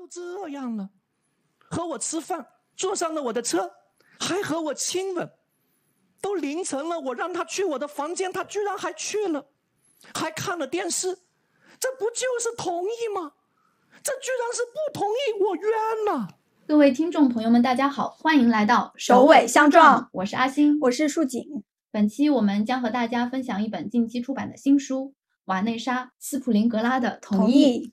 都这样了，和我吃饭，坐上了我的车，还和我亲吻，都凌晨了，我让他去我的房间，他居然还去了，还看了电视，这不就是同意吗？这居然是不同意，我冤了！各位听众朋友们，大家好，欢迎来到首尾相撞，我是阿星，我是树锦。本期我们将和大家分享一本近期出版的新书《瓦内莎·斯普林格拉的同意》。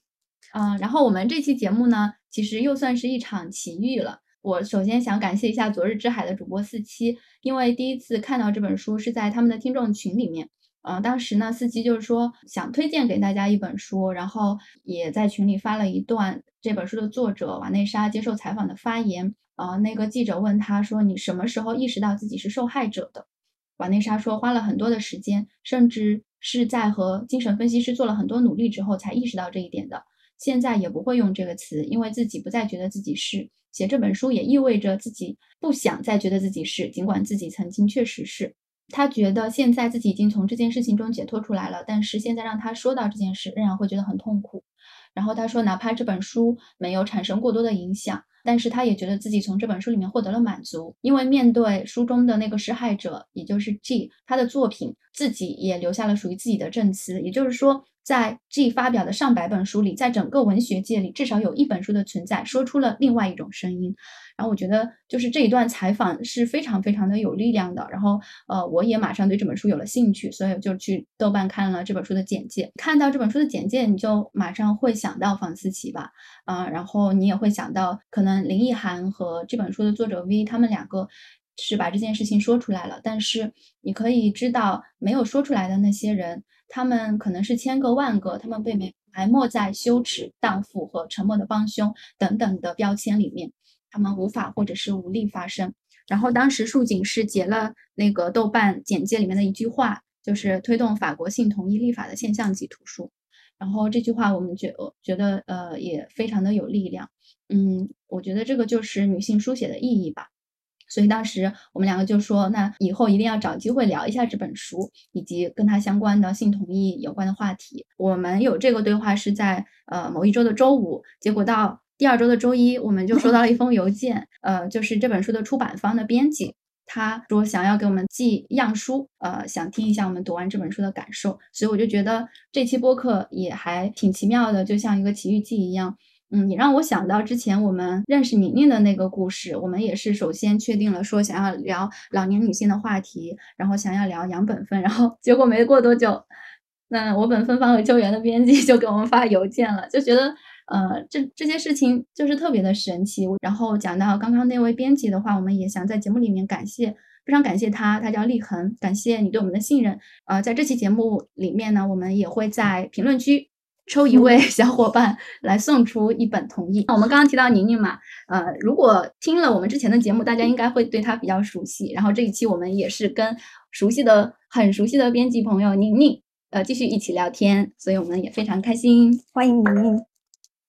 嗯，然后我们这期节目呢，其实又算是一场奇遇了。我首先想感谢一下昨日之海的主播四七，因为第一次看到这本书是在他们的听众群里面。嗯，当时呢，四七就是说想推荐给大家一本书，然后也在群里发了一段这本书的作者瓦内莎接受采访的发言。呃，那个记者问他说：“你什么时候意识到自己是受害者的？”瓦内莎说：“花了很多的时间，甚至是在和精神分析师做了很多努力之后才意识到这一点的。现在也不会用这个词，因为自己不再觉得自己是。写这本书也意味着自己不想再觉得自己是，尽管自己曾经确实是。”他觉得现在自己已经从这件事情中解脱出来了，但是现在让他说到这件事，仍然会觉得很痛苦。然后他说，哪怕这本书没有产生过多的影响，但是他也觉得自己从这本书里面获得了满足，因为面对书中的那个施害者，也就是 G，他的作品自己也留下了属于自己的证词。也就是说，在 G 发表的上百本书里，在整个文学界里，至少有一本书的存在，说出了另外一种声音。然后我觉得，就是这一段采访是非常非常的有力量的。然后，呃，我也马上对这本书有了兴趣，所以就去豆瓣看了这本书的简介。看到这本书的简介，你就马上会想到房思琪吧，啊，然后你也会想到，可能林奕涵和这本书的作者 V 他们两个是把这件事情说出来了。但是你可以知道，没有说出来的那些人，他们可能是千个万个，他们被埋埋没在羞耻、荡妇和沉默的帮凶等等的标签里面。他们无法或者是无力发声。然后当时树井是截了那个豆瓣简介里面的一句话，就是推动法国性同意立法的现象级图书。然后这句话我们觉觉得呃也非常的有力量。嗯，我觉得这个就是女性书写的意义吧。所以当时我们两个就说，那以后一定要找机会聊一下这本书以及跟它相关的性同意有关的话题。我们有这个对话是在呃某一周的周五，结果到。第二周的周一，我们就收到了一封邮件，呃，就是这本书的出版方的编辑，他说想要给我们寄样书，呃，想听一下我们读完这本书的感受，所以我就觉得这期播客也还挺奇妙的，就像一个奇遇记一样。嗯，你让我想到之前我们认识宁宁的那个故事，我们也是首先确定了说想要聊老年女性的话题，然后想要聊养本分，然后结果没过多久，那我本分方和救援的编辑就给我们发邮件了，就觉得。呃，这这些事情就是特别的神奇。然后讲到刚刚那位编辑的话，我们也想在节目里面感谢，非常感谢他，他叫立恒，感谢你对我们的信任。呃，在这期节目里面呢，我们也会在评论区抽一位 小伙伴来送出一本同意。我们刚刚提到宁宁嘛，呃，如果听了我们之前的节目，大家应该会对她比较熟悉。然后这一期我们也是跟熟悉的、很熟悉的编辑朋友宁宁，呃，继续一起聊天，所以我们也非常开心，欢迎宁宁。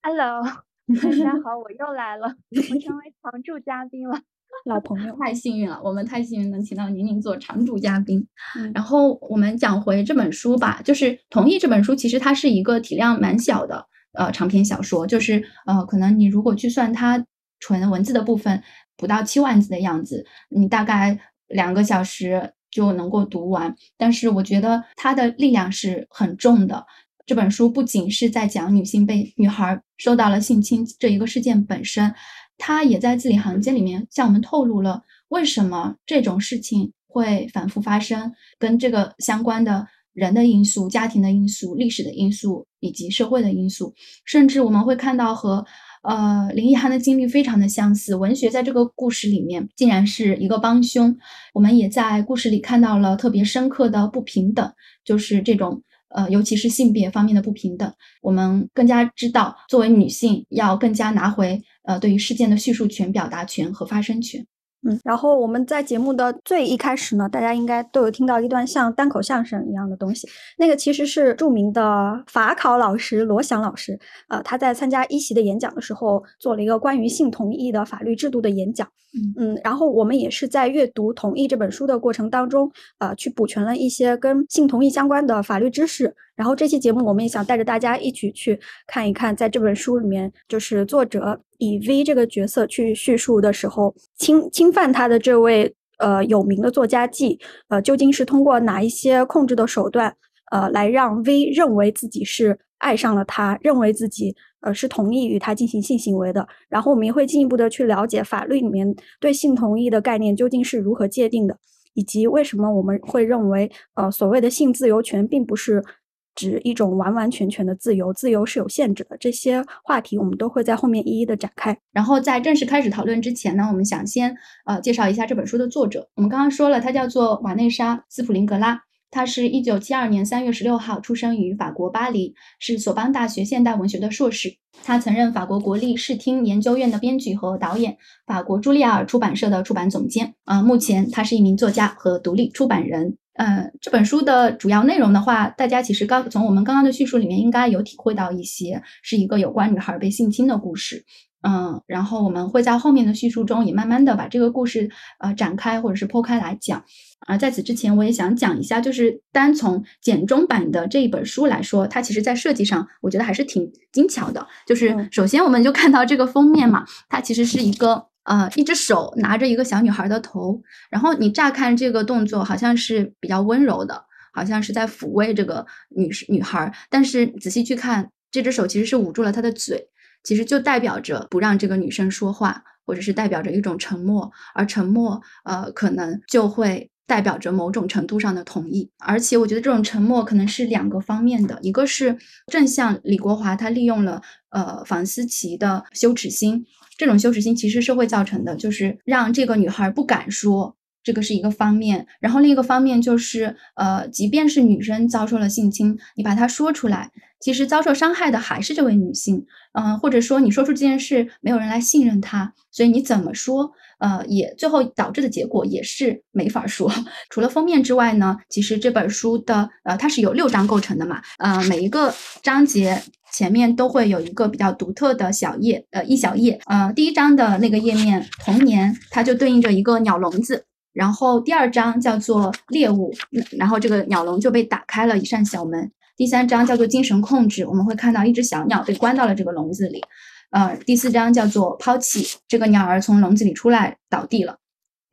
Hello，大家好，我又来了，我成为常驻嘉宾了，老朋友，太幸运了，我们太幸运能请到宁宁做常驻嘉宾。然后我们讲回这本书吧，就是《同意》这本书，其实它是一个体量蛮小的呃长篇小说，就是呃可能你如果去算它纯文字的部分，不到七万字的样子，你大概两个小时就能够读完。但是我觉得它的力量是很重的。这本书不仅是在讲女性被女孩受到了性侵这一个事件本身，他也在字里行间里面向我们透露了为什么这种事情会反复发生，跟这个相关的人的因素、家庭的因素、历史的因素以及社会的因素，甚至我们会看到和呃林奕涵的经历非常的相似。文学在这个故事里面竟然是一个帮凶，我们也在故事里看到了特别深刻的不平等，就是这种。呃，尤其是性别方面的不平等，我们更加知道，作为女性要更加拿回呃对于事件的叙述权、表达权和发声权。嗯，然后我们在节目的最一开始呢，大家应该都有听到一段像单口相声一样的东西，那个其实是著名的法考老师罗翔老师，呃，他在参加一席的演讲的时候做了一个关于性同意的法律制度的演讲。嗯，然后我们也是在阅读《同意》这本书的过程当中，呃，去补全了一些跟性同意相关的法律知识。然后这期节目我们也想带着大家一起去看一看，在这本书里面，就是作者以 V 这个角色去叙述的时候，侵侵犯他的这位呃有名的作家 G，呃，究竟是通过哪一些控制的手段，呃，来让 V 认为自己是爱上了他，认为自己。呃，是同意与他进行性行为的。然后我们也会进一步的去了解法律里面对性同意的概念究竟是如何界定的，以及为什么我们会认为，呃，所谓的性自由权并不是指一种完完全全的自由，自由是有限制的。这些话题我们都会在后面一一的展开。然后在正式开始讨论之前呢，我们想先呃介绍一下这本书的作者。我们刚刚说了，他叫做瓦内莎·斯普林格拉。他是一九七二年三月十六号出生于法国巴黎，是索邦大学现代文学的硕士。他曾任法国国立视听研究院的编剧和导演，法国茱莉亚尔出版社的出版总监。啊，目前他是一名作家和独立出版人。呃，这本书的主要内容的话，大家其实刚从我们刚刚的叙述里面应该有体会到一些，是一个有关女孩被性侵的故事。嗯，然后我们会在后面的叙述中也慢慢的把这个故事呃展开或者是剖开来讲。啊在此之前，我也想讲一下，就是单从简中版的这一本书来说，它其实在设计上，我觉得还是挺精巧的。就是首先我们就看到这个封面嘛，它其实是一个呃一只手拿着一个小女孩的头，然后你乍看这个动作好像是比较温柔的，好像是在抚慰这个女女孩，但是仔细去看，这只手其实是捂住了她的嘴。其实就代表着不让这个女生说话，或者是代表着一种沉默，而沉默，呃，可能就会代表着某种程度上的同意。而且我觉得这种沉默可能是两个方面的，一个是正像李国华他利用了呃房思琪的羞耻心，这种羞耻心其实是会造成的，就是让这个女孩不敢说。这个是一个方面，然后另一个方面就是，呃，即便是女生遭受了性侵，你把它说出来，其实遭受伤害的还是这位女性，嗯，或者说你说出这件事，没有人来信任她，所以你怎么说，呃，也最后导致的结果也是没法说。除了封面之外呢，其实这本书的，呃，它是由六章构成的嘛，呃，每一个章节前面都会有一个比较独特的小页，呃，一小页，呃，第一章的那个页面，童年，它就对应着一个鸟笼子。然后第二章叫做猎物，然后这个鸟笼就被打开了一扇小门。第三章叫做精神控制，我们会看到一只小鸟被关到了这个笼子里。呃，第四章叫做抛弃，这个鸟儿从笼子里出来倒地了。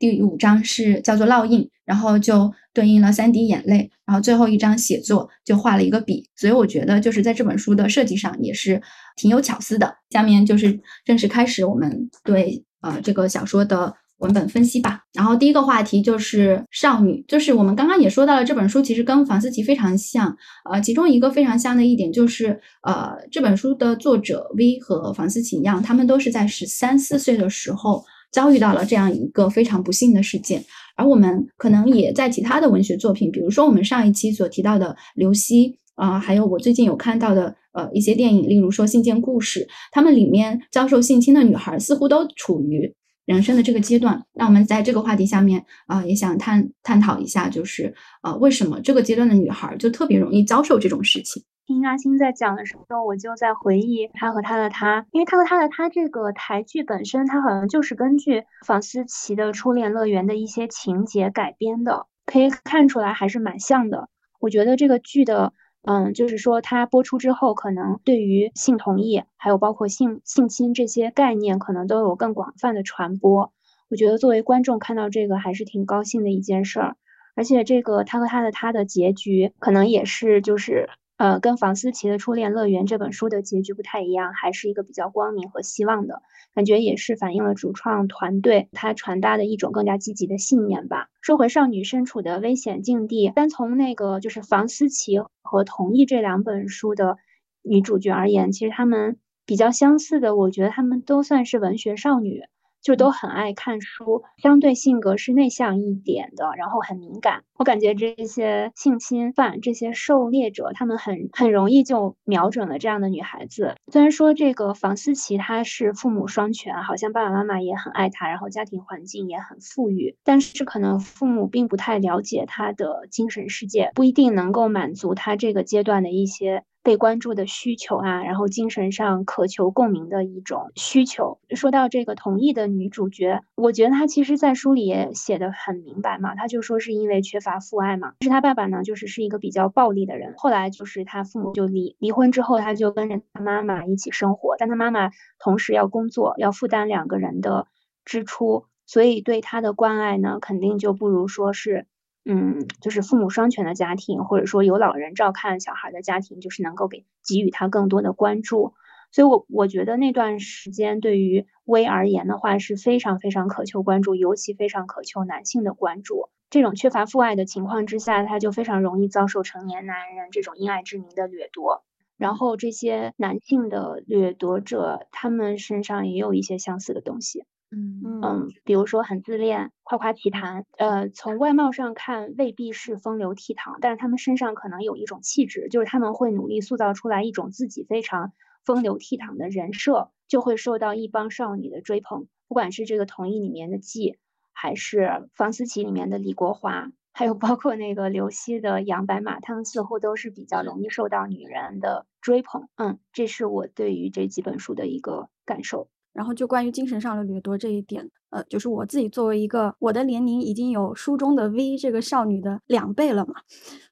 第五章是叫做烙印，然后就对应了三滴眼泪。然后最后一章写作就画了一个笔，所以我觉得就是在这本书的设计上也是挺有巧思的。下面就是正式开始我们对呃这个小说的。文本分析吧。然后第一个话题就是少女，就是我们刚刚也说到了，这本书其实跟房思琪非常像。呃，其中一个非常像的一点就是，呃，这本书的作者 V 和房思琪一样，他们都是在十三四岁的时候遭遇到了这样一个非常不幸的事件。而我们可能也在其他的文学作品，比如说我们上一期所提到的刘希啊，还有我最近有看到的呃一些电影，例如说《信件故事》，他们里面遭受性侵的女孩似乎都处于。人生的这个阶段，那我们在这个话题下面啊，也想探探讨一下，就是呃，为什么这个阶段的女孩就特别容易遭受这种事情？听阿星在讲的时候，我就在回忆他和他的他，因为他和他的他这个台剧本身，它好像就是根据房思琪的初恋乐园的一些情节改编的，可以看出来还是蛮像的。我觉得这个剧的。嗯，就是说它播出之后，可能对于性同意，还有包括性性侵这些概念，可能都有更广泛的传播。我觉得作为观众看到这个还是挺高兴的一件事儿，而且这个他和他的他的结局，可能也是就是。呃，跟房思琪的初恋乐园这本书的结局不太一样，还是一个比较光明和希望的感觉，也是反映了主创团队他传达的一种更加积极的信念吧。说回少女身处的危险境地，单从那个就是房思琪和同意这两本书的女主角而言，其实她们比较相似的，我觉得她们都算是文学少女。就都很爱看书，相对性格是内向一点的，然后很敏感。我感觉这些性侵犯、这些狩猎者，他们很很容易就瞄准了这样的女孩子。虽然说这个房思琪她是父母双全，好像爸爸妈妈也很爱她，然后家庭环境也很富裕，但是可能父母并不太了解她的精神世界，不一定能够满足她这个阶段的一些。被关注的需求啊，然后精神上渴求共鸣的一种需求。说到这个同意的女主角，我觉得她其实，在书里也写的很明白嘛。她就说是因为缺乏父爱嘛。是她爸爸呢，就是是一个比较暴力的人。后来就是她父母就离离婚之后，她就跟着她妈妈一起生活，但她妈妈同时要工作，要负担两个人的支出，所以对她的关爱呢，肯定就不如说是。嗯，就是父母双全的家庭，或者说有老人照看小孩的家庭，就是能够给给予他更多的关注。所以，我我觉得那段时间对于薇而言的话是非常非常渴求关注，尤其非常渴求男性的关注。这种缺乏父爱的情况之下，他就非常容易遭受成年男人这种因爱之名的掠夺。然后，这些男性的掠夺者，他们身上也有一些相似的东西。嗯嗯，比如说很自恋、夸夸其谈，呃，从外貌上看未必是风流倜傥，但是他们身上可能有一种气质，就是他们会努力塑造出来一种自己非常风流倜傥的人设，就会受到一帮少女的追捧。不管是这个同意里面的季，还是房思琪里面的李国华，还有包括那个刘希的杨白马，他们似乎都是比较容易受到女人的追捧。嗯，这是我对于这几本书的一个感受。然后就关于精神上的掠夺这一点，呃，就是我自己作为一个我的年龄已经有书中的 V 这个少女的两倍了嘛，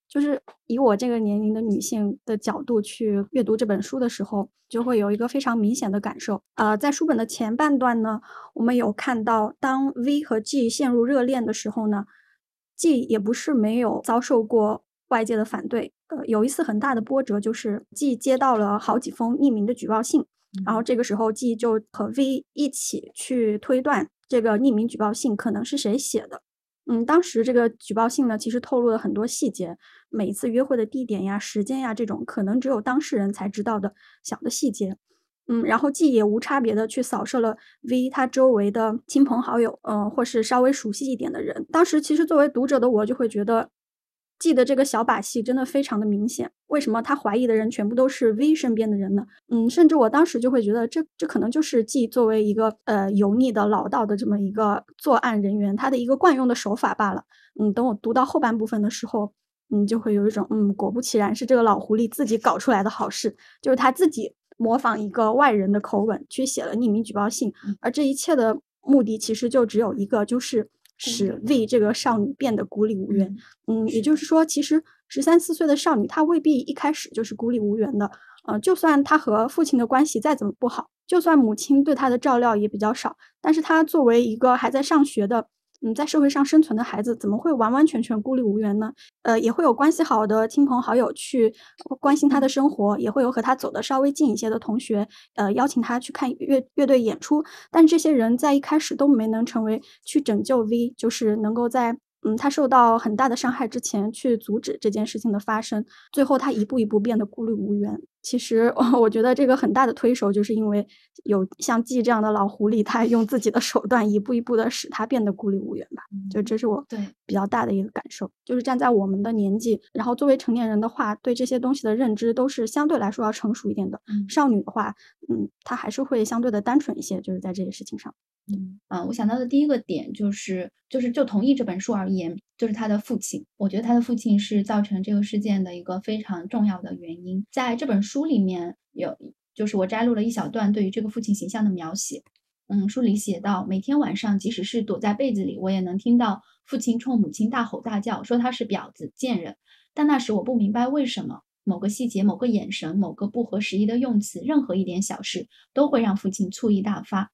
就是以我这个年龄的女性的角度去阅读这本书的时候，就会有一个非常明显的感受。呃，在书本的前半段呢，我们有看到，当 V 和 G 陷入热恋的时候呢，G 也不是没有遭受过外界的反对。呃，有一次很大的波折，就是 G 接到了好几封匿名的举报信。然后这个时候，G 就和 V 一起去推断这个匿名举报信可能是谁写的。嗯，当时这个举报信呢，其实透露了很多细节，每次约会的地点呀、时间呀，这种可能只有当事人才知道的小的细节。嗯，然后 G 也无差别的去扫射了 V 他周围的亲朋好友，嗯，或是稍微熟悉一点的人。当时其实作为读者的我就会觉得。记得这个小把戏真的非常的明显，为什么他怀疑的人全部都是 V 身边的人呢？嗯，甚至我当时就会觉得，这这可能就是 G 作为一个呃油腻的老道的这么一个作案人员，他的一个惯用的手法罢了。嗯，等我读到后半部分的时候，嗯，就会有一种嗯，果不其然是这个老狐狸自己搞出来的好事，就是他自己模仿一个外人的口吻去写了匿名举报信，而这一切的目的其实就只有一个，就是。使为这个少女变得孤立无援。嗯，也就是说，其实十三四岁的少女她未必一开始就是孤立无援的。呃，就算她和父亲的关系再怎么不好，就算母亲对她的照料也比较少，但是她作为一个还在上学的。嗯，在社会上生存的孩子怎么会完完全全孤立无援呢？呃，也会有关系好的亲朋好友去关心他的生活，也会有和他走的稍微近一些的同学，呃，邀请他去看乐乐队演出。但这些人在一开始都没能成为去拯救 V，就是能够在。嗯，他受到很大的伤害之前去阻止这件事情的发生，最后他一步一步变得孤立无援。其实 我觉得这个很大的推手就是因为有像季这样的老狐狸，他用自己的手段一步一步的使他变得孤立无援吧。就这是我对比较大的一个感受，就是站在我们的年纪，然后作为成年人的话，对这些东西的认知都是相对来说要成熟一点的。少女的话，嗯，她还是会相对的单纯一些，就是在这些事情上。嗯啊，我想到的第一个点就是，就是就同意这本书而言，就是他的父亲。我觉得他的父亲是造成这个事件的一个非常重要的原因。在这本书里面有，就是我摘录了一小段对于这个父亲形象的描写。嗯，书里写到，每天晚上，即使是躲在被子里，我也能听到父亲冲母亲大吼大叫，说他是婊子、贱人。但那时我不明白为什么，某个细节、某个眼神、某个不合时宜的用词，任何一点小事，都会让父亲醋意大发。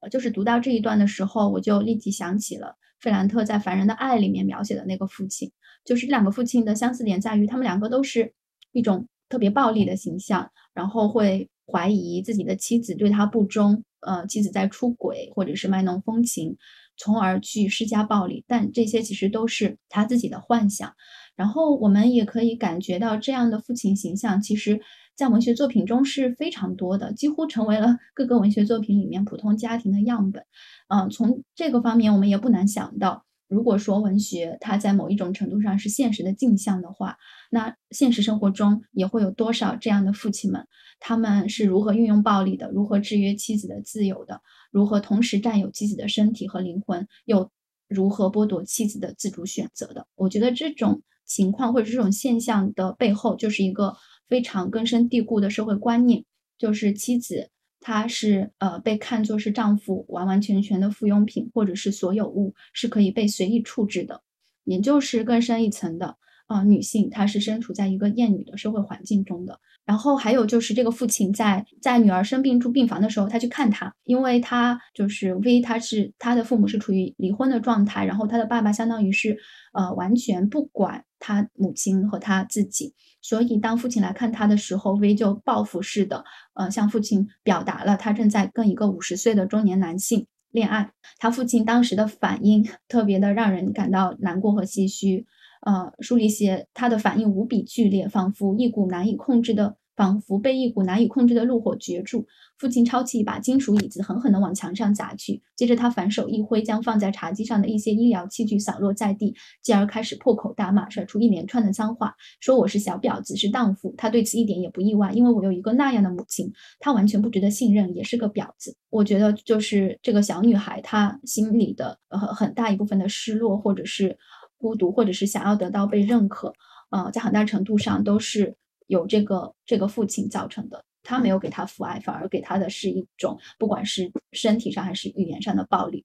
呃就是读到这一段的时候，我就立即想起了费兰特在《凡人的爱》里面描写的那个父亲。就是这两个父亲的相似点在于，他们两个都是一种特别暴力的形象，然后会怀疑自己的妻子对他不忠，呃，妻子在出轨或者是卖弄风情，从而去施加暴力。但这些其实都是他自己的幻想。然后我们也可以感觉到，这样的父亲形象其实在文学作品中是非常多的，几乎成为了各个文学作品里面普通家庭的样本。嗯，从这个方面，我们也不难想到，如果说文学它在某一种程度上是现实的镜像的话，那现实生活中也会有多少这样的父亲们，他们是如何运用暴力的，如何制约妻子的自由的，如何同时占有妻子的身体和灵魂，又如何剥夺妻子的自主选择的？我觉得这种情况或者这种现象的背后，就是一个非常根深蒂固的社会观念，就是妻子她是呃被看作是丈夫完完全全的附庸品，或者是所有物是可以被随意处置的，也就是更深一层的。啊，女性她是身处在一个厌女的社会环境中的。然后还有就是这个父亲在在女儿生病住病房的时候，他去看她，因为他就是 V，他是他的父母是处于离婚的状态，然后他的爸爸相当于是呃完全不管他母亲和他自己，所以当父亲来看他的时候，V 就报复式的呃向父亲表达了他正在跟一个五十岁的中年男性恋爱。他父亲当时的反应特别的让人感到难过和唏嘘。呃，书里写他的反应无比剧烈，仿佛一股难以控制的，仿佛被一股难以控制的怒火攫住。父亲抄起一把金属椅子，狠狠地往墙上砸去。接着他反手一挥，将放在茶几上的一些医疗器具扫落在地，继而开始破口大骂，甩出一连串的脏话，说我是小婊子，是荡妇。他对此一点也不意外，因为我有一个那样的母亲，她完全不值得信任，也是个婊子。我觉得就是这个小女孩，她心里的呃很大一部分的失落，或者是。孤独，或者是想要得到被认可，呃，在很大程度上都是有这个这个父亲造成的。他没有给他父爱，反而给他的是一种不管是身体上还是语言上的暴力。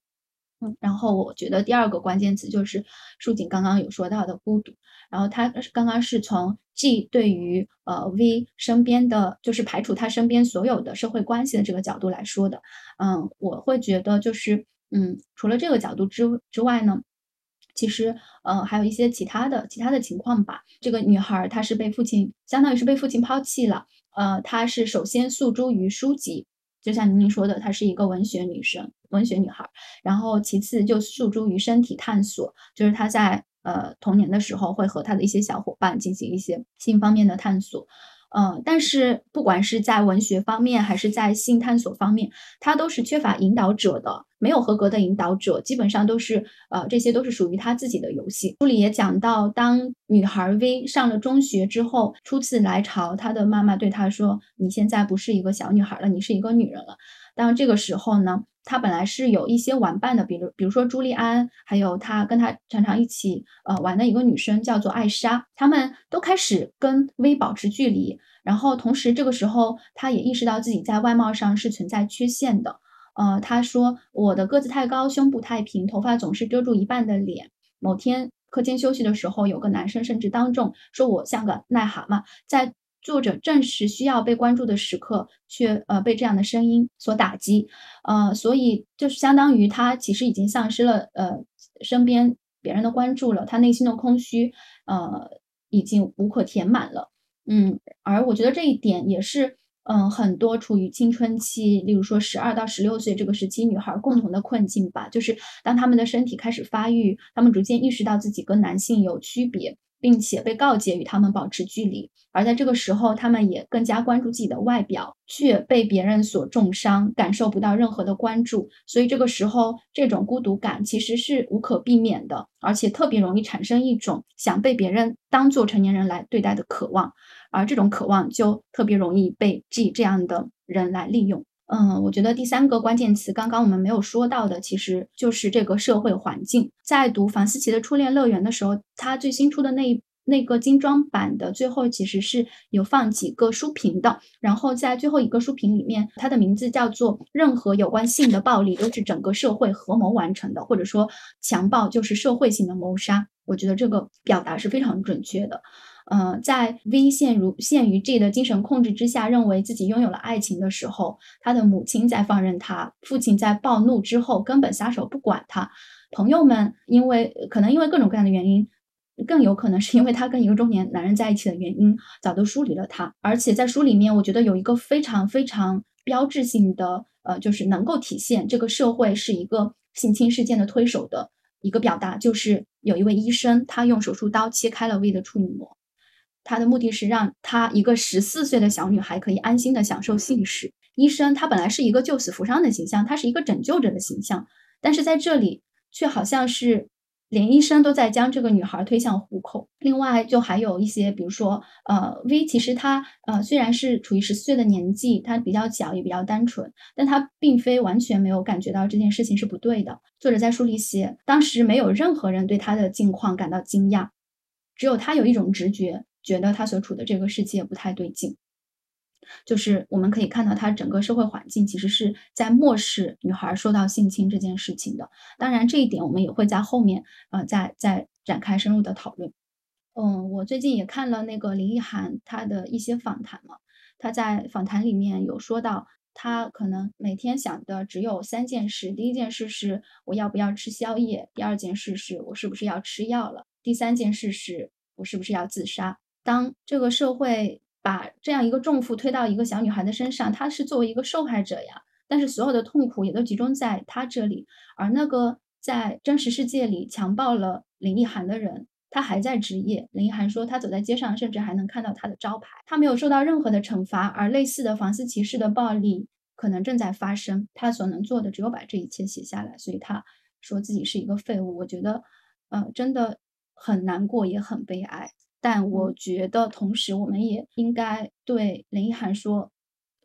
嗯，然后我觉得第二个关键词就是舒锦刚刚有说到的孤独。然后他刚刚是从 G 对于呃 V 身边的，就是排除他身边所有的社会关系的这个角度来说的。嗯，我会觉得就是嗯，除了这个角度之之外呢。其实，呃，还有一些其他的其他的情况吧。这个女孩她是被父亲，相当于是被父亲抛弃了。呃，她是首先诉诸于书籍，就像您说的，她是一个文学女生、文学女孩。然后其次就诉诸于身体探索，就是她在呃童年的时候会和她的一些小伙伴进行一些性方面的探索。嗯，但是不管是在文学方面还是在性探索方面，他都是缺乏引导者的，没有合格的引导者，基本上都是呃，这些都是属于他自己的游戏。书里也讲到，当女孩 V 上了中学之后，初次来潮，她的妈妈对她说：“你现在不是一个小女孩了，你是一个女人了。”当这个时候呢？他本来是有一些玩伴的，比如比如说朱利安，还有他跟他常常一起呃玩的一个女生叫做艾莎，他们都开始跟薇保持距离。然后同时这个时候，他也意识到自己在外貌上是存在缺陷的。呃，他说我的个子太高，胸部太平，头发总是遮住一半的脸。某天课间休息的时候，有个男生甚至当众说我像个癞蛤蟆，在。作者正是需要被关注的时刻，却呃被这样的声音所打击，呃，所以就是相当于他其实已经丧失了呃身边别人的关注了，他内心的空虚呃已经无可填满了，嗯，而我觉得这一点也是嗯很多处于青春期，例如说十二到十六岁这个时期女孩共同的困境吧，就是当他们的身体开始发育，他们逐渐意识到自己跟男性有区别。并且被告诫与他们保持距离，而在这个时候，他们也更加关注自己的外表，却被别人所重伤，感受不到任何的关注。所以这个时候，这种孤独感其实是无可避免的，而且特别容易产生一种想被别人当做成年人来对待的渴望，而这种渴望就特别容易被 G 这样的人来利用。嗯，我觉得第三个关键词，刚刚我们没有说到的，其实就是这个社会环境。在读房思琪的《初恋乐园》的时候，他最新出的那一那个精装版的最后，其实是有放几个书评的。然后在最后一个书评里面，它的名字叫做“任何有关性的暴力都是整个社会合谋完成的”，或者说强暴就是社会性的谋杀。我觉得这个表达是非常准确的。嗯，在 V 陷入陷于 G 的精神控制之下，认为自己拥有了爱情的时候，他的母亲在放任他，父亲在暴怒之后根本撒手不管他，朋友们因为可能因为各种各样的原因，更有可能是因为他跟一个中年男人在一起的原因，早都疏离了他。而且在书里面，我觉得有一个非常非常标志性的，呃，就是能够体现这个社会是一个性侵事件的推手的一个表达，就是有一位医生，他用手术刀切开了 V 的处女膜。他的目的是让他一个十四岁的小女孩可以安心的享受性事。医生他本来是一个救死扶伤的形象，他是一个拯救者的形象，但是在这里却好像是。连医生都在将这个女孩推向虎口。另外，就还有一些，比如说，呃，V 其实他呃虽然是处于十四岁的年纪，他比较小也比较单纯，但他并非完全没有感觉到这件事情是不对的。作者在书里写，当时没有任何人对他的境况感到惊讶，只有他有一种直觉，觉得他所处的这个世界不太对劲。就是我们可以看到，他整个社会环境其实是在漠视女孩受到性侵这件事情的。当然，这一点我们也会在后面呃再再展开深入的讨论。嗯，我最近也看了那个林奕涵她的一些访谈嘛，她在访谈里面有说到，她可能每天想的只有三件事：第一件事是我要不要吃宵夜；第二件事是我是不是要吃药了；第三件事是我是不是要自杀。当这个社会。把这样一个重负推到一个小女孩的身上，她是作为一个受害者呀，但是所有的痛苦也都集中在她这里，而那个在真实世界里强暴了林奕涵的人，他还在职业。林奕涵说，他走在街上，甚至还能看到他的招牌，他没有受到任何的惩罚，而类似的房思琪式的暴力可能正在发生，他所能做的只有把这一切写下来，所以他说自己是一个废物。我觉得，呃，真的很难过，也很悲哀。但我觉得，同时我们也应该对林一涵说，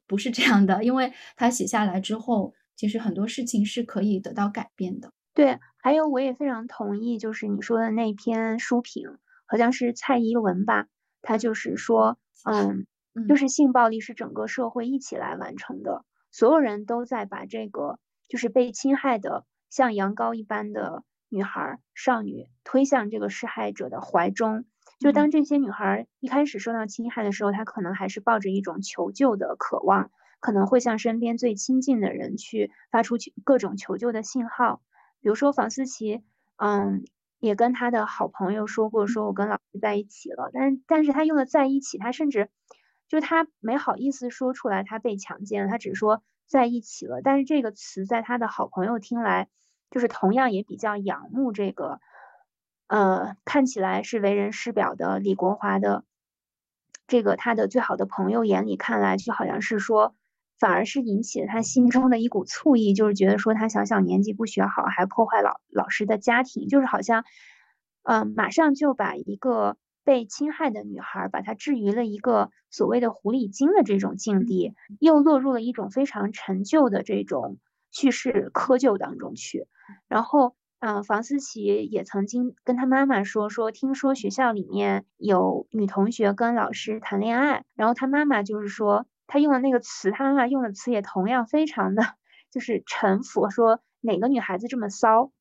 不是这样的，因为他写下来之后，其实很多事情是可以得到改变的。对，还有我也非常同意，就是你说的那篇书评，好像是蔡依文吧，他就是说，嗯，就是性暴力是整个社会一起来完成的，所有人都在把这个就是被侵害的像羊羔一般的女孩、少女推向这个施害者的怀中。就当这些女孩一开始受到侵害的时候，她可能还是抱着一种求救的渴望，可能会向身边最亲近的人去发出各种求救的信号。比如说房思琪，嗯，也跟他的好朋友说过，说我跟老师在一起了。但，但是他用的在一起，他甚至就他没好意思说出来他被强奸了，他只说在一起了。但是这个词在他的好朋友听来，就是同样也比较仰慕这个。呃，看起来是为人师表的李国华的这个他的最好的朋友眼里看来，就好像是说，反而是引起了他心中的一股醋意，就是觉得说他小小年纪不学好，还破坏老老师的家庭，就是好像，嗯，马上就把一个被侵害的女孩，把她置于了一个所谓的狐狸精的这种境地，又落入了一种非常陈旧的这种叙事窠臼当中去，然后。嗯，房思琪也曾经跟他妈妈说说，听说学校里面有女同学跟老师谈恋爱，然后他妈妈就是说，他用的那个词，他妈妈用的词也同样非常的就是臣服，说哪个女孩子这么骚，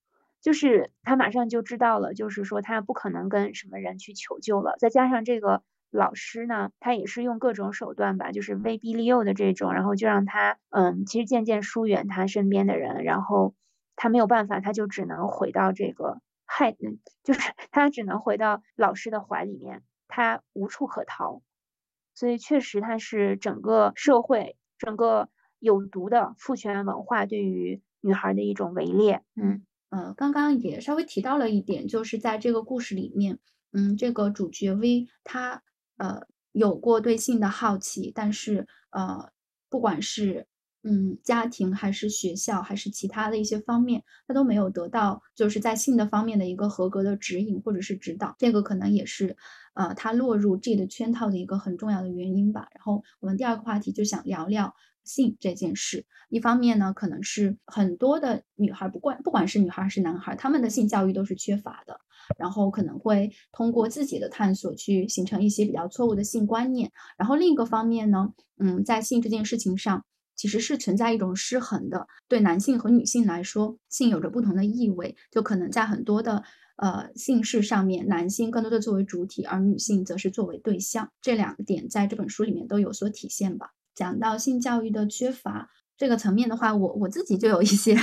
就是他马上就知道了，就是说他不可能跟什么人去求救了。再加上这个老师呢，他也是用各种手段吧，就是威逼利诱的这种，然后就让他嗯，其实渐渐疏远他身边的人，然后。他没有办法，他就只能回到这个害，嗯，就是 他只能回到老师的怀里面，他无处可逃，所以确实他是整个社会、整个有毒的父权文化对于女孩的一种围猎。嗯呃，刚刚也稍微提到了一点，就是在这个故事里面，嗯，这个主角 V 他呃有过对性的好奇，但是呃，不管是嗯，家庭还是学校还是其他的一些方面，他都没有得到就是在性的方面的一个合格的指引或者是指导，这个可能也是呃他落入 G 的圈套的一个很重要的原因吧。然后我们第二个话题就想聊聊性这件事。一方面呢，可能是很多的女孩，不管不管是女孩还是男孩，他们的性教育都是缺乏的，然后可能会通过自己的探索去形成一些比较错误的性观念。然后另一个方面呢，嗯，在性这件事情上。其实是存在一种失衡的，对男性和女性来说，性有着不同的意味，就可能在很多的呃性事上面，男性更多的作为主体，而女性则是作为对象，这两个点在这本书里面都有所体现吧。讲到性教育的缺乏。这个层面的话，我我自己就有一些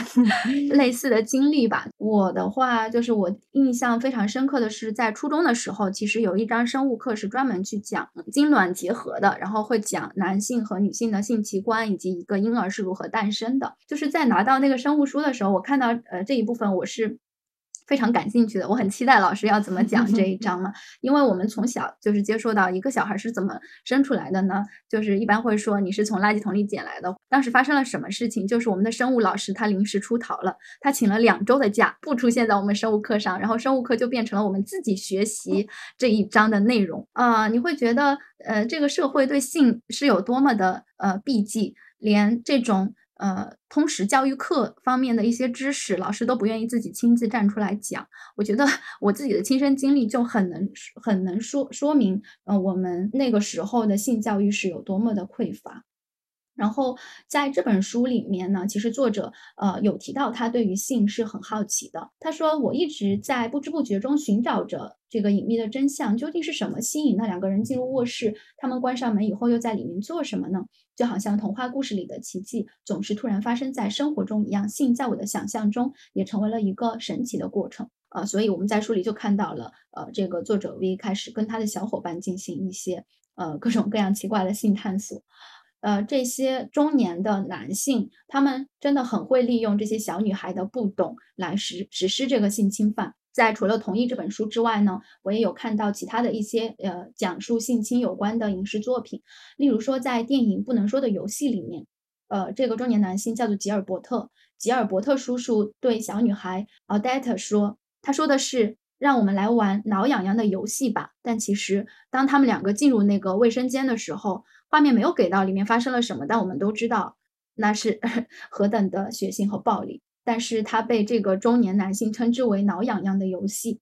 类似的经历吧。我的话，就是我印象非常深刻的是，在初中的时候，其实有一章生物课是专门去讲精卵结合的，然后会讲男性和女性的性器官以及一个婴儿是如何诞生的。就是在拿到那个生物书的时候，我看到呃这一部分，我是。非常感兴趣的，我很期待老师要怎么讲这一章嘛，因为我们从小就是接受到一个小孩是怎么生出来的呢？就是一般会说你是从垃圾桶里捡来的。当时发生了什么事情？就是我们的生物老师他临时出逃了，他请了两周的假，不出现在我们生物课上，然后生物课就变成了我们自己学习这一章的内容啊。你会觉得呃，这个社会对性是有多么的呃避忌，连这种。呃，通识教育课方面的一些知识，老师都不愿意自己亲自站出来讲。我觉得 我自己的亲身经历就很能很能说说明，呃，我们那个时候的性教育是有多么的匮乏。然后在这本书里面呢，其实作者呃有提到他对于性是很好奇的。他说：“我一直在不知不觉中寻找着这个隐秘的真相，究竟是什么吸引那两个人进入卧室？他们关上门以后又在里面做什么呢？就好像童话故事里的奇迹总是突然发生在生活中一样，性在我的想象中也成为了一个神奇的过程。呃，所以我们在书里就看到了，呃，这个作者 V 开始跟他的小伙伴进行一些呃各种各样奇怪的性探索。”呃，这些中年的男性，他们真的很会利用这些小女孩的不懂来实实施这个性侵犯。在除了《同意》这本书之外呢，我也有看到其他的一些呃讲述性侵有关的影视作品，例如说在电影《不能说的游戏》里面，呃，这个中年男性叫做吉尔伯特，吉尔伯特叔叔对小女孩 Odette 说，他说的是让我们来玩挠痒痒的游戏吧。但其实当他们两个进入那个卫生间的时候，画面没有给到里面发生了什么，但我们都知道那是 何等的血腥和暴力。但是他被这个中年男性称之为“挠痒痒的游戏”。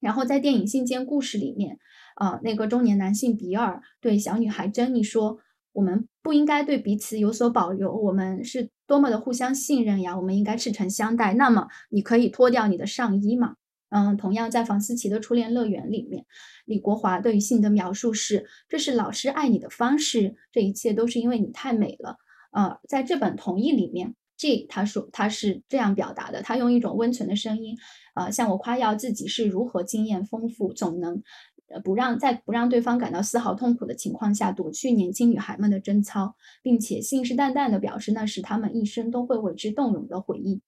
然后在电影《信件故事》里面，呃，那个中年男性比尔对小女孩珍妮说：“我们不应该对彼此有所保留，我们是多么的互相信任呀！我们应该赤诚相待。那么，你可以脱掉你的上衣吗？”嗯，同样在房思琪的初恋乐园里面，李国华对于性的描述是：这是老师爱你的方式，这一切都是因为你太美了。呃，在这本同意里面，G 他说他是这样表达的，他用一种温存的声音，呃，向我夸耀自己是如何经验丰富，总能呃不让在不让对方感到丝毫痛苦的情况下夺去年轻女孩们的贞操，并且信誓旦旦地表示那是他们一生都会为之动容的回忆。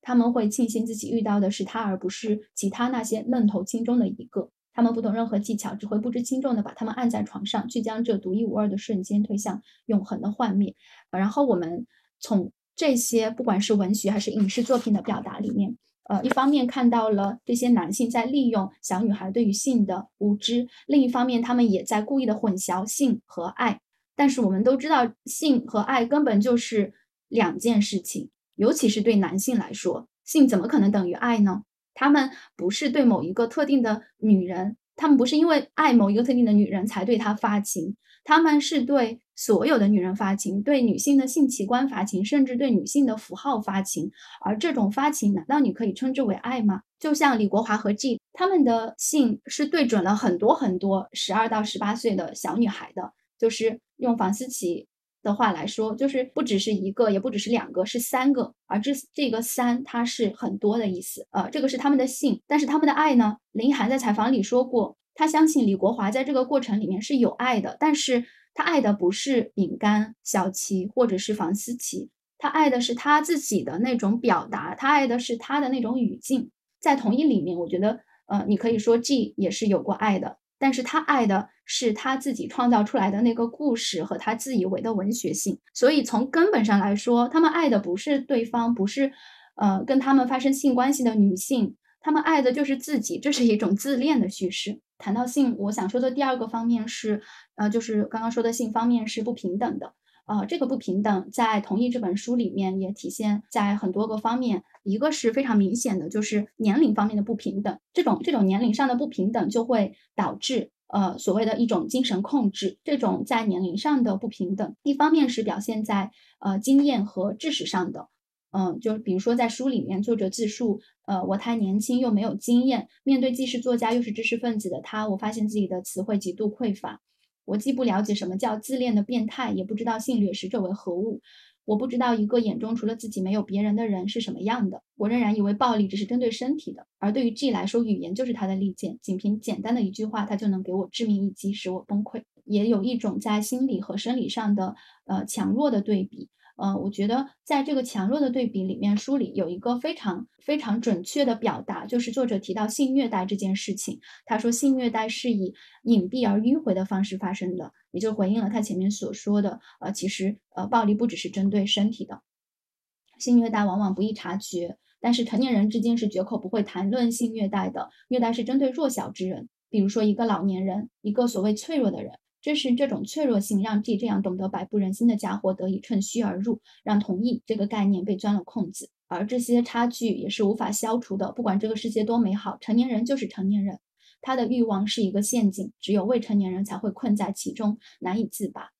他们会庆幸自己遇到的是他，而不是其他那些愣头青中的一个。他们不懂任何技巧，只会不知轻重地把他们按在床上，去将这独一无二的瞬间推向永恒的幻灭。然后我们从这些不管是文学还是影视作品的表达里面，呃，一方面看到了这些男性在利用小女孩对于性的无知，另一方面他们也在故意的混淆性和爱。但是我们都知道，性和爱根本就是两件事情。尤其是对男性来说，性怎么可能等于爱呢？他们不是对某一个特定的女人，他们不是因为爱某一个特定的女人才对她发情，他们是对所有的女人发情，对女性的性器官发情，甚至对女性的符号发情。而这种发情，难道你可以称之为爱吗？就像李国华和 G，他们的性是对准了很多很多十二到十八岁的小女孩的，就是用房思琪。的话来说，就是不只是一个，也不只是两个，是三个。而这这个三，它是很多的意思。呃，这个是他们的性，但是他们的爱呢？林涵在采访里说过，他相信李国华在这个过程里面是有爱的，但是他爱的不是饼干、小琪或者是房思琪，他爱的是他自己的那种表达，他爱的是他的那种语境。在同一里面，我觉得，呃，你可以说 G 也是有过爱的。但是他爱的是他自己创造出来的那个故事和他自以为的文学性，所以从根本上来说，他们爱的不是对方，不是呃跟他们发生性关系的女性，他们爱的就是自己，这是一种自恋的叙事。谈到性，我想说的第二个方面是，呃，就是刚刚说的性方面是不平等的。呃，这个不平等在《同意》这本书里面也体现在很多个方面，一个是非常明显的，就是年龄方面的不平等。这种这种年龄上的不平等就会导致呃所谓的一种精神控制。这种在年龄上的不平等，一方面是表现在呃经验和知识上的，嗯，就比如说在书里面作者自述，呃，我太年轻又没有经验，面对既是作家又是知识分子的他，我发现自己的词汇极度匮乏。我既不了解什么叫自恋的变态，也不知道性掠食者为何物。我不知道一个眼中除了自己没有别人的人是什么样的。我仍然以为暴力只是针对身体的，而对于 G 来说，语言就是他的利剑。仅凭简单的一句话，他就能给我致命一击，使我崩溃。也有一种在心理和生理上的呃强弱的对比。呃，我觉得在这个强弱的对比里面，书里有一个非常非常准确的表达，就是作者提到性虐待这件事情。他说，性虐待是以隐蔽而迂回的方式发生的，也就回应了他前面所说的，呃，其实呃，暴力不只是针对身体的，性虐待往往不易察觉，但是成年人之间是绝口不会谈论性虐待的，虐待是针对弱小之人，比如说一个老年人，一个所谓脆弱的人。正是这种脆弱性，让 G 这样懂得摆布人心的家伙得以趁虚而入，让同意这个概念被钻了空子。而这些差距也是无法消除的。不管这个世界多美好，成年人就是成年人，他的欲望是一个陷阱，只有未成年人才会困在其中，难以自拔。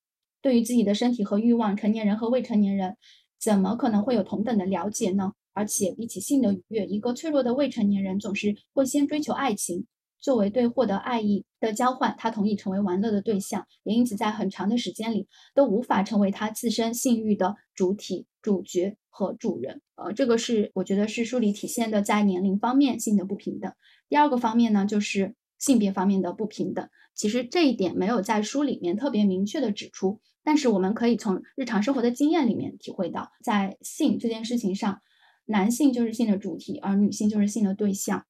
对于自己的身体和欲望，成年人和未成年人怎么可能会有同等的了解呢？而且比起性的愉悦，一个脆弱的未成年人总是会先追求爱情。作为对获得爱意的交换，他同意成为玩乐的对象，也因此在很长的时间里都无法成为他自身性欲的主体、主角和主人。呃，这个是我觉得是书里体现的在年龄方面性的不平等。第二个方面呢，就是性别方面的不平等。其实这一点没有在书里面特别明确的指出，但是我们可以从日常生活的经验里面体会到，在性这件事情上，男性就是性的主体，而女性就是性的对象。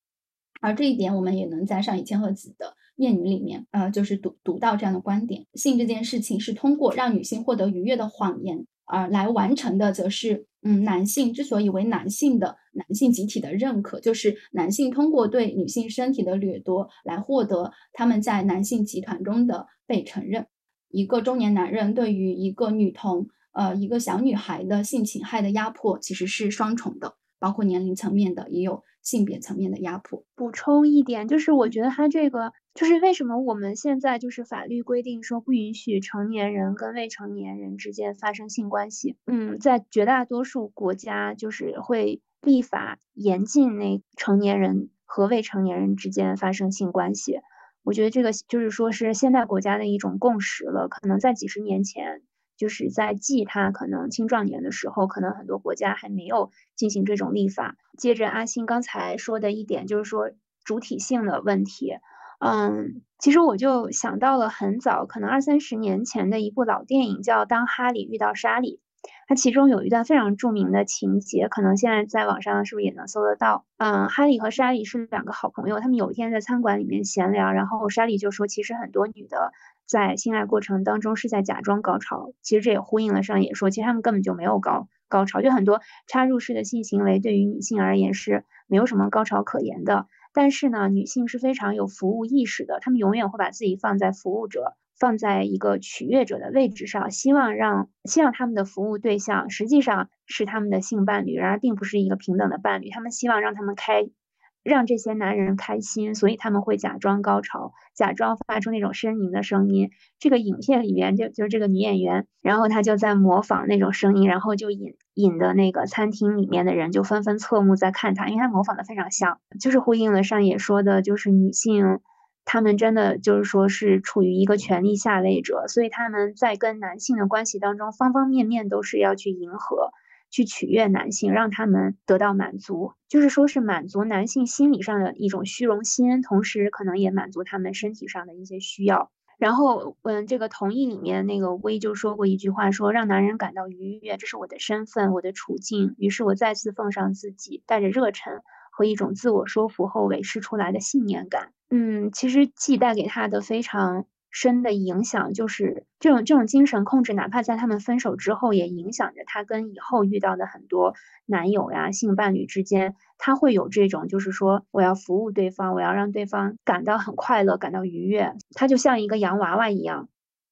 而这一点，我们也能在上野千鹤子的《厌女》里面，呃，就是读读到这样的观点：性这件事情是通过让女性获得愉悦的谎言而来完成的，则是，嗯，男性之所以为男性的男性集体的认可，就是男性通过对女性身体的掠夺来获得他们在男性集团中的被承认。一个中年男人对于一个女童，呃，一个小女孩的性侵害的压迫，其实是双重的，包括年龄层面的，也有。性别层面的压迫。补充一点，就是我觉得他这个，就是为什么我们现在就是法律规定说不允许成年人跟未成年人之间发生性关系。嗯，在绝大多数国家，就是会立法严禁那成年人和未成年人之间发生性关系。我觉得这个就是说是现代国家的一种共识了。可能在几十年前。就是在记他可能青壮年的时候，可能很多国家还没有进行这种立法。接着阿星刚才说的一点，就是说主体性的问题。嗯，其实我就想到了很早，可能二三十年前的一部老电影，叫《当哈利遇到莎莉》。它其中有一段非常著名的情节，可能现在在网上是不是也能搜得到？嗯，哈利和莎莉是两个好朋友，他们有一天在餐馆里面闲聊，然后莎莉就说，其实很多女的。在性爱过程当中是在假装高潮，其实这也呼应了上野说，其实他们根本就没有高高潮，就很多插入式的性行为对于女性而言是没有什么高潮可言的。但是呢，女性是非常有服务意识的，她们永远会把自己放在服务者，放在一个取悦者的位置上，希望让希望他们的服务对象实际上是他们的性伴侣，然而并不是一个平等的伴侣，他们希望让他们开。让这些男人开心，所以他们会假装高潮，假装发出那种呻吟的声音。这个影片里面就就是这个女演员，然后她就在模仿那种声音，然后就引引的那个餐厅里面的人就纷纷侧目在看她，因为她模仿的非常像，就是呼应了上野说的，就是女性，她们真的就是说是处于一个权力下位者，所以他们在跟男性的关系当中，方方面面都是要去迎合。去取悦男性，让他们得到满足，就是说是满足男性心理上的一种虚荣心，同时可能也满足他们身体上的一些需要。然后，嗯，这个同意里面那个薇就说过一句话，说让男人感到愉悦，这是我的身份，我的处境。于是我再次奉上自己，带着热忱和一种自我说服后维持出来的信念感。嗯，其实既带给他的非常。深的影响就是这种这种精神控制，哪怕在他们分手之后，也影响着他跟以后遇到的很多男友呀、性伴侣之间，他会有这种，就是说我要服务对方，我要让对方感到很快乐、感到愉悦，他就像一个洋娃娃一样。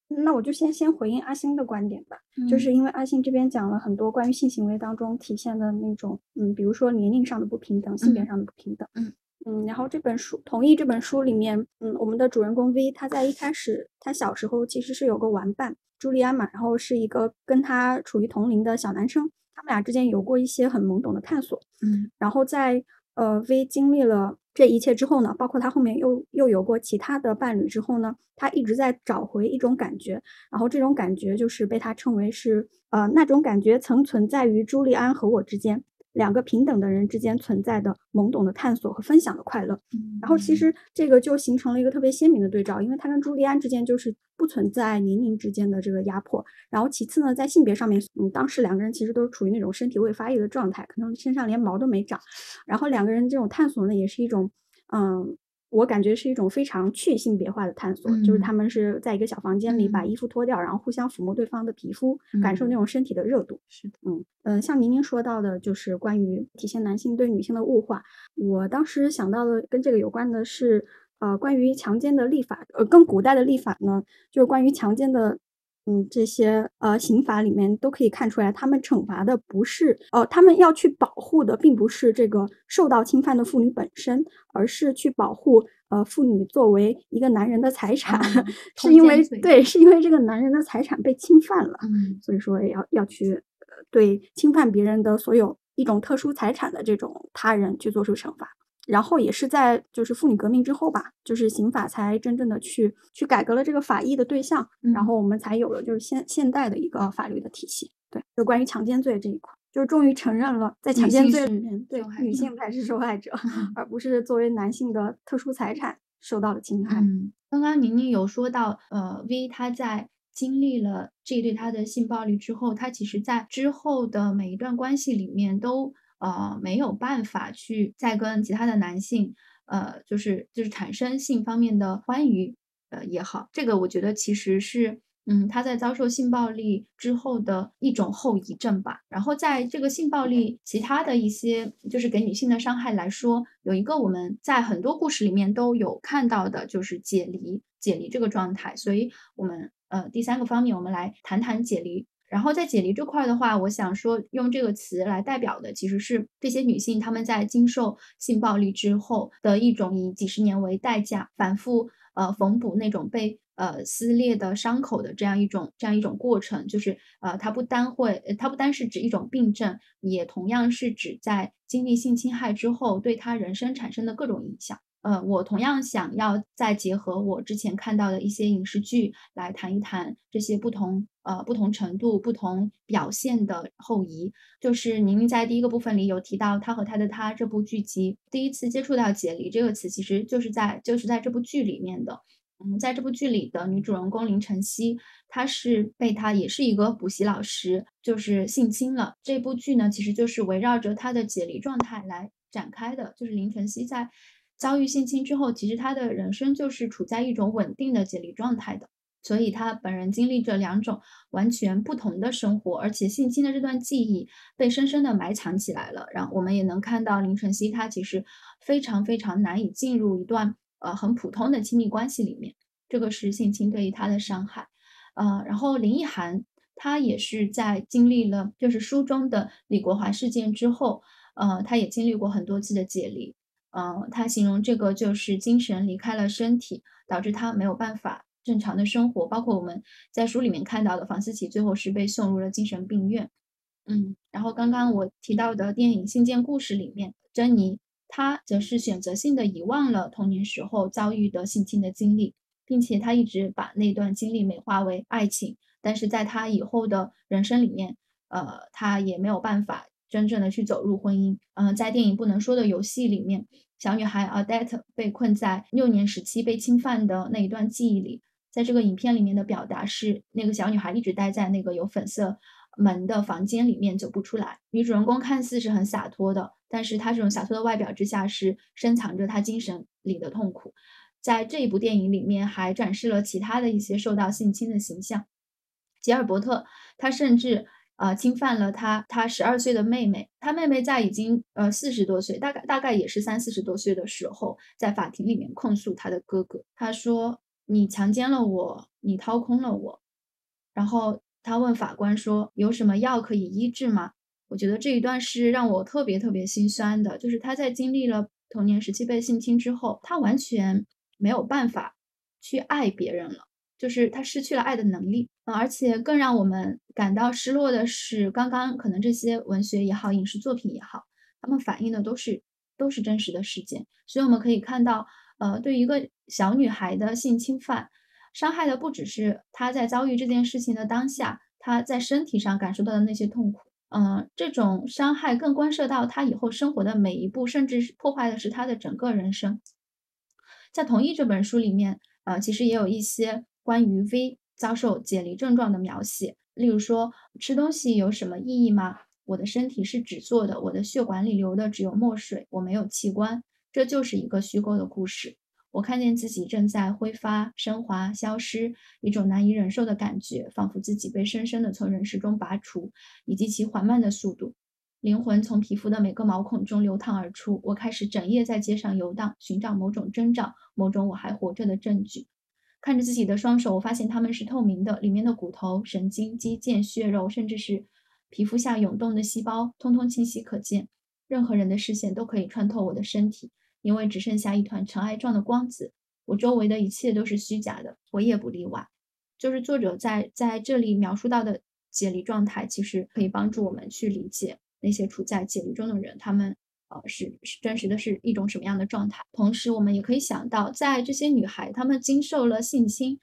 那我就先先回应阿星的观点吧，就是因为阿星这边讲了很多关于性行为当中体现的那种，嗯，比如说年龄上的不平等、性别上的不平等，嗯。嗯，然后这本书同意这本书里面，嗯，我们的主人公 V 他在一开始他小时候其实是有个玩伴朱利安嘛，然后是一个跟他处于同龄的小男生，他们俩之间有过一些很懵懂的探索，嗯，然后在呃 V 经历了这一切之后呢，包括他后面又又有过其他的伴侣之后呢，他一直在找回一种感觉，然后这种感觉就是被他称为是呃那种感觉曾存在于朱利安和我之间。两个平等的人之间存在的懵懂的探索和分享的快乐。嗯然后其实这个就形成了一个特别鲜明的对照，因为他跟朱利安之间就是不存在年龄之间的这个压迫。然后其次呢，在性别上面，嗯，当时两个人其实都是处于那种身体未发育的状态，可能身上连毛都没长。然后两个人这种探索呢，也是一种，嗯。我感觉是一种非常去性别化的探索，就是嗯他们是在一个小房间里把嗯衣服脱掉，然后互相抚摸对方的皮肤，感受那嗯种身体的热度。是的，嗯呃，像宁宁说到的，就是关于体现男性对女性的物化。我当时想到的跟这个有关的是，呃，关于强奸的立法，呃，跟古代的立法呢，就是关于强奸的，嗯，这些呃刑法里面都可以看出来，他们惩罚的不是，呃，他们要去保护的并不是这个受到侵犯的妇女本身，而是去保护呃妇女作为一个男人的财产，哦是因为对，是因为这个男人的财产被侵犯了。嗯所以说也要要去呃对侵犯别人的所有一种特殊财产的这种他人去做出惩罚。然后也是在就是妇女革命之后吧，就是刑法才真正的去去改革了这个法益的对象，然嗯后我们才有了就是现现代的一个法律的体系。对，就关于强奸罪这一块，就是终于承认了在强奸罪里面，对女性才是受害者，嗯 而不是作为男性的特殊财产受到了侵害。嗯，刚刚宁宁有说到，呃，V 他在经历了这对他的性暴力之后，他其实在之后的每一段关系里面都呃没有办法去再跟其他的男性，呃，就是就是产生性方面的欢愉，呃也好，这个我觉得其实是。嗯，他在遭受性暴力之后的一种后遗症吧。然后在这个性暴力其他的一些就是给女性的伤害来说，有一个我们在很多故事里面都有看到的，就是解离，解离这个状态。所以，我们呃第三个方面，我们来谈谈解离。然后在解离这块的话，我想说用这个词来代表的，其实是这些女性她们在经受性暴力之后的一种以几十年为代价，反复呃缝补那种被呃撕裂的伤口的这样一种这样一种过程，就是呃它不单会，它不单是指一种病症，也同样是指在经历性侵害之后对他人生产生的各种影响。呃，我同样想要再结合我之前看到的一些影视剧来谈一谈这些不同呃不同程度、不同表现的后遗。就是宁宁在第一个部分里有提到他和他的他这部剧集第一次接触到“解离”这个词，其实就是在就是在这部剧里面的。嗯，在这部剧里的女主人公林晨曦，她是被她也是一个补习老师，就是性侵了。这部剧呢，其实就是围绕着她的解离状态来展开的。就是林晨曦在遭遇性侵之后，其实他的人生就是处在一种稳定的解离状态的。所以他本人经历着两种完全不同的生活，而且性侵的这段记忆被深深的埋藏起来了。然后我们也能看到林晨曦她其实非常非常难以进入一段。呃，很普通的亲密关系里面，这个是性侵对于他的伤害。呃，然后林奕涵她也是在经历了就是书中的李国华事件之后，呃，她也经历过很多次的解离。呃，他形容这个就是精神离开了身体，导致他没有办法正常的生活。包括我们在书里面看到的房思琪最后是被送入了精神病院。嗯，然后刚刚我提到的电影《信件故事》里面，珍妮。她则是选择性的遗忘了童年时候遭遇的性侵的经历，并且她一直把那段经历美化为爱情。但是在他以后的人生里面，呃，他也没有办法真正的去走入婚姻。嗯、在电影《不能说的游戏》里面，小女孩 Adet 被困在幼年时期被侵犯的那一段记忆里，在这个影片里面的表达是，那个小女孩一直待在那个有粉色门的房间里面走不出来。女主人公看似是很洒脱的。但是她这种洒脱的外表之下，是深藏着她精神里的痛苦。在这一部电影里面，还展示了其他的一些受到性侵的形象。吉尔伯特，他甚至呃侵犯了他他十二岁的妹妹。他妹妹在已经呃四十多岁，大概大概也是三四十多岁的时候，在法庭里面控诉他的哥哥。他说：“你强奸了我，你掏空了我。”然后他问法官说：“有什么药可以医治吗？”我觉得这一段是让我特别特别心酸的，就是他在经历了童年时期被性侵之后，他完全没有办法去爱别人了，就是他失去了爱的能力。嗯，而且更让我们感到失落的是，刚刚可能这些文学也好，影视作品也好，他们反映的都是都是真实的事件。所以我们可以看到，呃，对于一个小女孩的性侵犯，伤害的不只是她在遭遇这件事情的当下，她在身体上感受到的那些痛苦。嗯，这种伤害更关涉到他以后生活的每一步，甚至是破坏的是他的整个人生。在《同意》这本书里面，呃，其实也有一些关于 V 遭受解离症状的描写，例如说，吃东西有什么意义吗？我的身体是纸做的，我的血管里流的只有墨水，我没有器官，这就是一个虚构的故事。我看见自己正在挥发、升华、消失，一种难以忍受的感觉，仿佛自己被深深的从人世中拔除，以及其缓慢的速度。灵魂从皮肤的每个毛孔中流淌而出。我开始整夜在街上游荡，寻找某种征兆，某种我还活着的证据。看着自己的双手，我发现它们是透明的，里面的骨头、神经、肌腱、血肉，甚至是皮肤下涌动的细胞，通通清晰可见。任何人的视线都可以穿透我的身体。因为只剩下一团尘埃状的光子，我周围的一切都是虚假的，我也不例外。就是作者在在这里描述到的解离状态，其实可以帮助我们去理解那些处在解离中的人，他们呃是是真实的是一种什么样的状态。同时，我们也可以想到，在这些女孩她们经受了性侵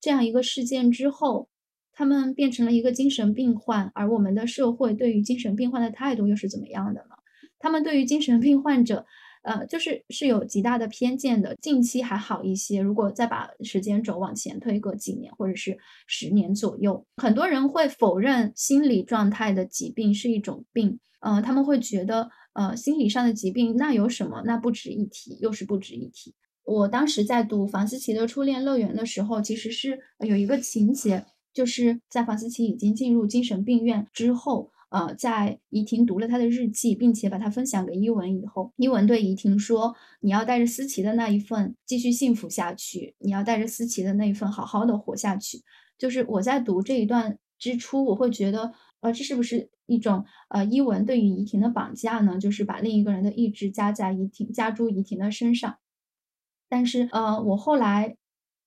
这样一个事件之后，她们变成了一个精神病患，而我们的社会对于精神病患的态度又是怎么样的呢？他们对于精神病患者。呃，就是是有极大的偏见的。近期还好一些，如果再把时间轴往前推个几年，或者是十年左右，很多人会否认心理状态的疾病是一种病。呃，他们会觉得，呃，心理上的疾病那有什么？那不值一提，又是不值一提。我当时在读房思琪的《初恋乐园》的时候，其实是有一个情节，就是在房思琪已经进入精神病院之后。呃，在怡婷读了他的日记，并且把它分享给伊文以后，伊文对怡婷说：“你要带着思琪的那一份继续幸福下去，你要带着思琪的那一份好好的活下去。”就是我在读这一段之初，我会觉得，呃，这是不是一种呃伊文对于怡婷的绑架呢？就是把另一个人的意志加在怡婷、加诸怡婷的身上。但是，呃，我后来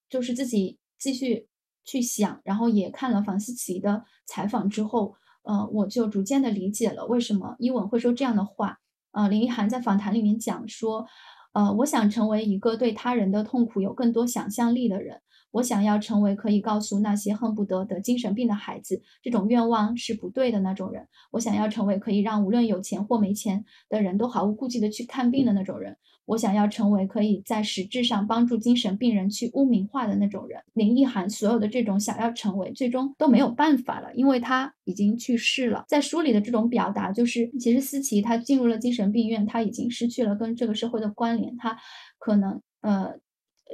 就是自己继续去想，然后也看了房思琪的采访之后。呃，我就逐渐的理解了为什么伊文会说这样的话。呃，林奕涵在访谈里面讲说，呃，我想成为一个对他人的痛苦有更多想象力的人。我想要成为可以告诉那些恨不得得精神病的孩子，这种愿望是不对的那种人。我想要成为可以让无论有钱或没钱的人都毫无顾忌的去看病的那种人。我想要成为可以在实质上帮助精神病人去污名化的那种人。林奕涵所有的这种想要成为，最终都没有办法了，因为他已经去世了。在书里的这种表达，就是其实思琪她进入了精神病院，她已经失去了跟这个社会的关联，她可能呃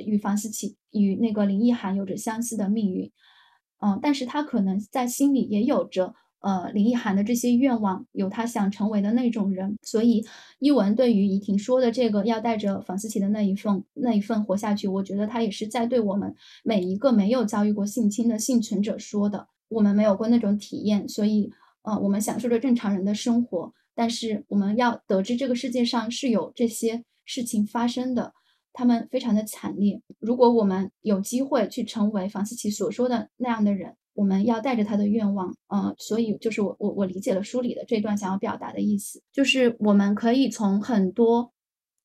与房思琪与那个林奕涵有着相似的命运，嗯，但是他可能在心里也有着。呃，林奕涵的这些愿望，有他想成为的那种人，所以一文对于怡婷说的这个要带着房思琪的那一份那一份活下去，我觉得他也是在对我们每一个没有遭遇过性侵的幸存者说的。我们没有过那种体验，所以呃，我们享受着正常人的生活，但是我们要得知这个世界上是有这些事情发生的，他们非常的惨烈。如果我们有机会去成为房思琪所说的那样的人。我们要带着他的愿望，呃，所以就是我我我理解了书里的这段想要表达的意思，就是我们可以从很多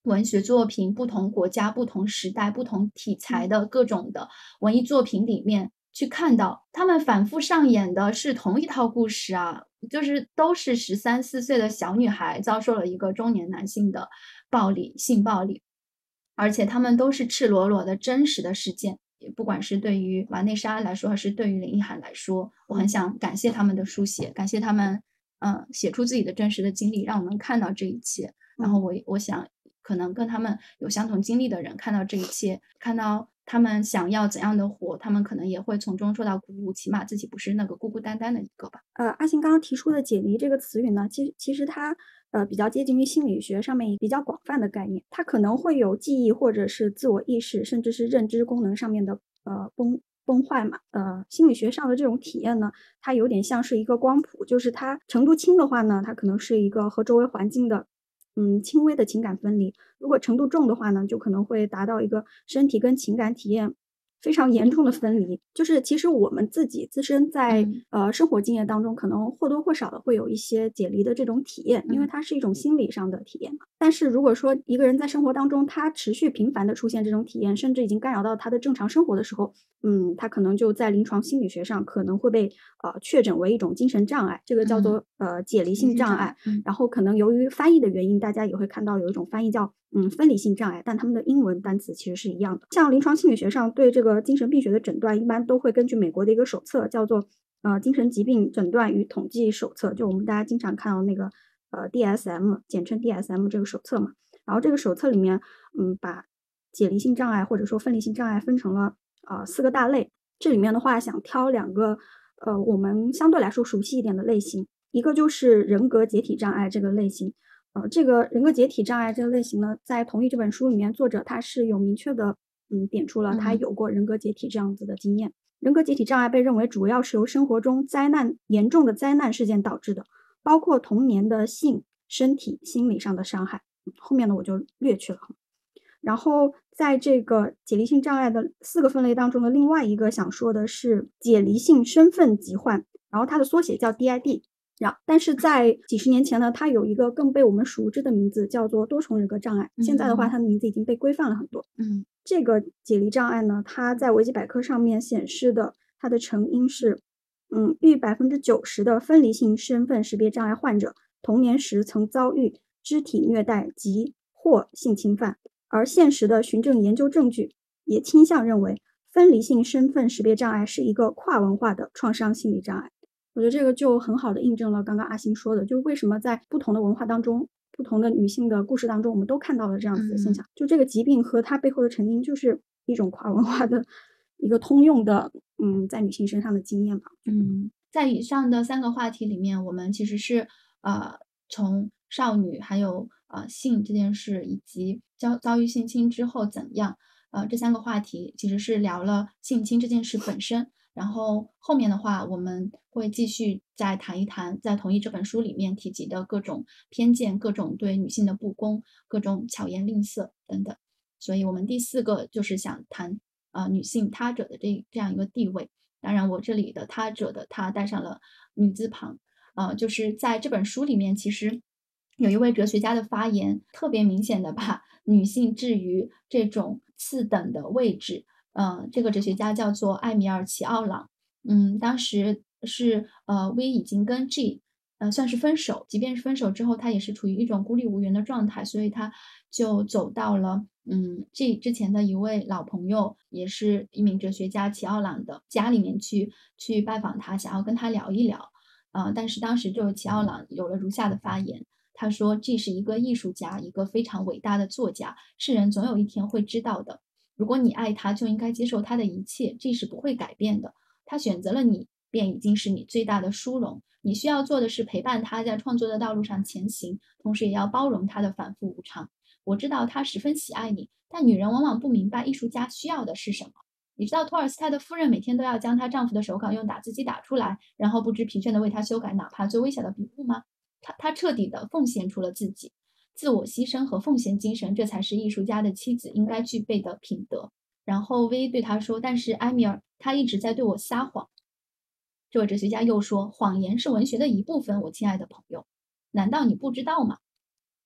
文学作品、不同国家、不同时代、不同题材的各种的文艺作品里面去看到，他们反复上演的是同一套故事啊，就是都是十三四岁的小女孩遭受了一个中年男性的暴力、性暴力，而且他们都是赤裸裸的真实的事件。不管是对于瓦内莎来说，还是对于林奕涵来说，我很想感谢他们的书写，感谢他们，嗯，写出自己的真实的经历，让我们看到这一切。然后我我想，可能跟他们有相同经历的人看到这一切，看到他们想要怎样的活，他们可能也会从中受到鼓舞，起码自己不是那个孤孤单单的一个吧。呃，阿信刚刚提出的“解离”这个词语呢，其实其实它。呃，比较接近于心理学上面比较广泛的概念，它可能会有记忆或者是自我意识，甚至是认知功能上面的呃崩崩坏嘛。呃，心理学上的这种体验呢，它有点像是一个光谱，就是它程度轻的话呢，它可能是一个和周围环境的嗯轻微的情感分离；如果程度重的话呢，就可能会达到一个身体跟情感体验。非常严重的分离，就是其实我们自己自身在呃生活经验当中，可能或多或少的会有一些解离的这种体验，因为它是一种心理上的体验嘛。但是如果说一个人在生活当中，他持续频繁的出现这种体验，甚至已经干扰到他的正常生活的时候，嗯，他可能就在临床心理学上可能会被呃确诊为一种精神障碍，这个叫做呃解离性障碍。然后可能由于翻译的原因，大家也会看到有一种翻译叫嗯分离性障碍，但他们的英文单词其实是一样的。像临床心理学上对这个精神病学的诊断，一般都会根据美国的一个手册，叫做呃精神疾病诊断与统计手册，就我们大家经常看到那个。呃，DSM 简称 DSM 这个手册嘛，然后这个手册里面，嗯，把解离性障碍或者说分离性障碍分成了啊四个大类。这里面的话，想挑两个呃我们相对来说熟悉一点的类型，一个就是人格解体障碍这个类型。呃，这个人格解体障碍这个类型呢，在同意这本书里面，作者他是有明确的嗯点出了他有过人格解体这样子的经验。人格解体障碍被认为主要是由生活中灾难严重的灾难事件导致的。包括童年的性、身体、心理上的伤害，后面的我就略去了。然后在这个解离性障碍的四个分类当中的另外一个想说的是解离性身份疾患，然后它的缩写叫 DID。然但是在几十年前呢，它有一个更被我们熟知的名字叫做多重人格障碍。现在的话，它的名字已经被规范了很多。嗯，这个解离障碍呢，它在维基百科上面显示的它的成因是。嗯，逾百分之九十的分离性身份识别障碍患者童年时曾遭遇肢体虐待及或性侵犯，而现实的循证研究证据也倾向认为分离性身份识别障碍是一个跨文化的创伤心理障碍。我觉得这个就很好的印证了刚刚阿星说的，就是为什么在不同的文化当中、不同的女性的故事当中，我们都看到了这样子的现象。就这个疾病和它背后的成因，就是一种跨文化的。一个通用的，嗯，在女性身上的经验吧。嗯，在以上的三个话题里面，我们其实是呃，从少女还有呃性这件事，以及遭遭遇性侵之后怎样，呃，这三个话题其实是聊了性侵这件事本身。然后后面的话，我们会继续再谈一谈，在同一这本书里面提及的各种偏见、各种对女性的不公、各种巧言令色等等。所以，我们第四个就是想谈。啊，女性他者的这这样一个地位，当然我这里的他者的他带上了女字旁，啊，就是在这本书里面，其实有一位哲学家的发言，特别明显的把女性置于这种次等的位置，嗯，这个哲学家叫做艾米尔·齐奥朗，嗯，当时是呃 V 已经跟 G。呃，算是分手，即便是分手之后，他也是处于一种孤立无援的状态，所以他就走到了，嗯，这之前的一位老朋友，也是一名哲学家齐奥朗的家里面去去拜访他，想要跟他聊一聊，啊，但是当时就齐奥朗有了如下的发言，他说：“G 是一个艺术家，一个非常伟大的作家，世人总有一天会知道的。如果你爱他，就应该接受他的一切，这是不会改变的。他选择了你。便已经是你最大的殊荣。你需要做的是陪伴他在创作的道路上前行，同时也要包容他的反复无常。我知道他十分喜爱你，但女人往往不明白艺术家需要的是什么。你知道托尔斯泰的夫人每天都要将她丈夫的手稿用打字机打出来，然后不知疲倦地为他修改哪怕最微小的笔误吗？她她彻底地奉献出了自己，自我牺牲和奉献精神，这才是艺术家的妻子应该具备的品德。然后薇对他说：“但是埃米尔，他一直在对我撒谎。”这位哲学家又说：“谎言是文学的一部分，我亲爱的朋友，难道你不知道吗？”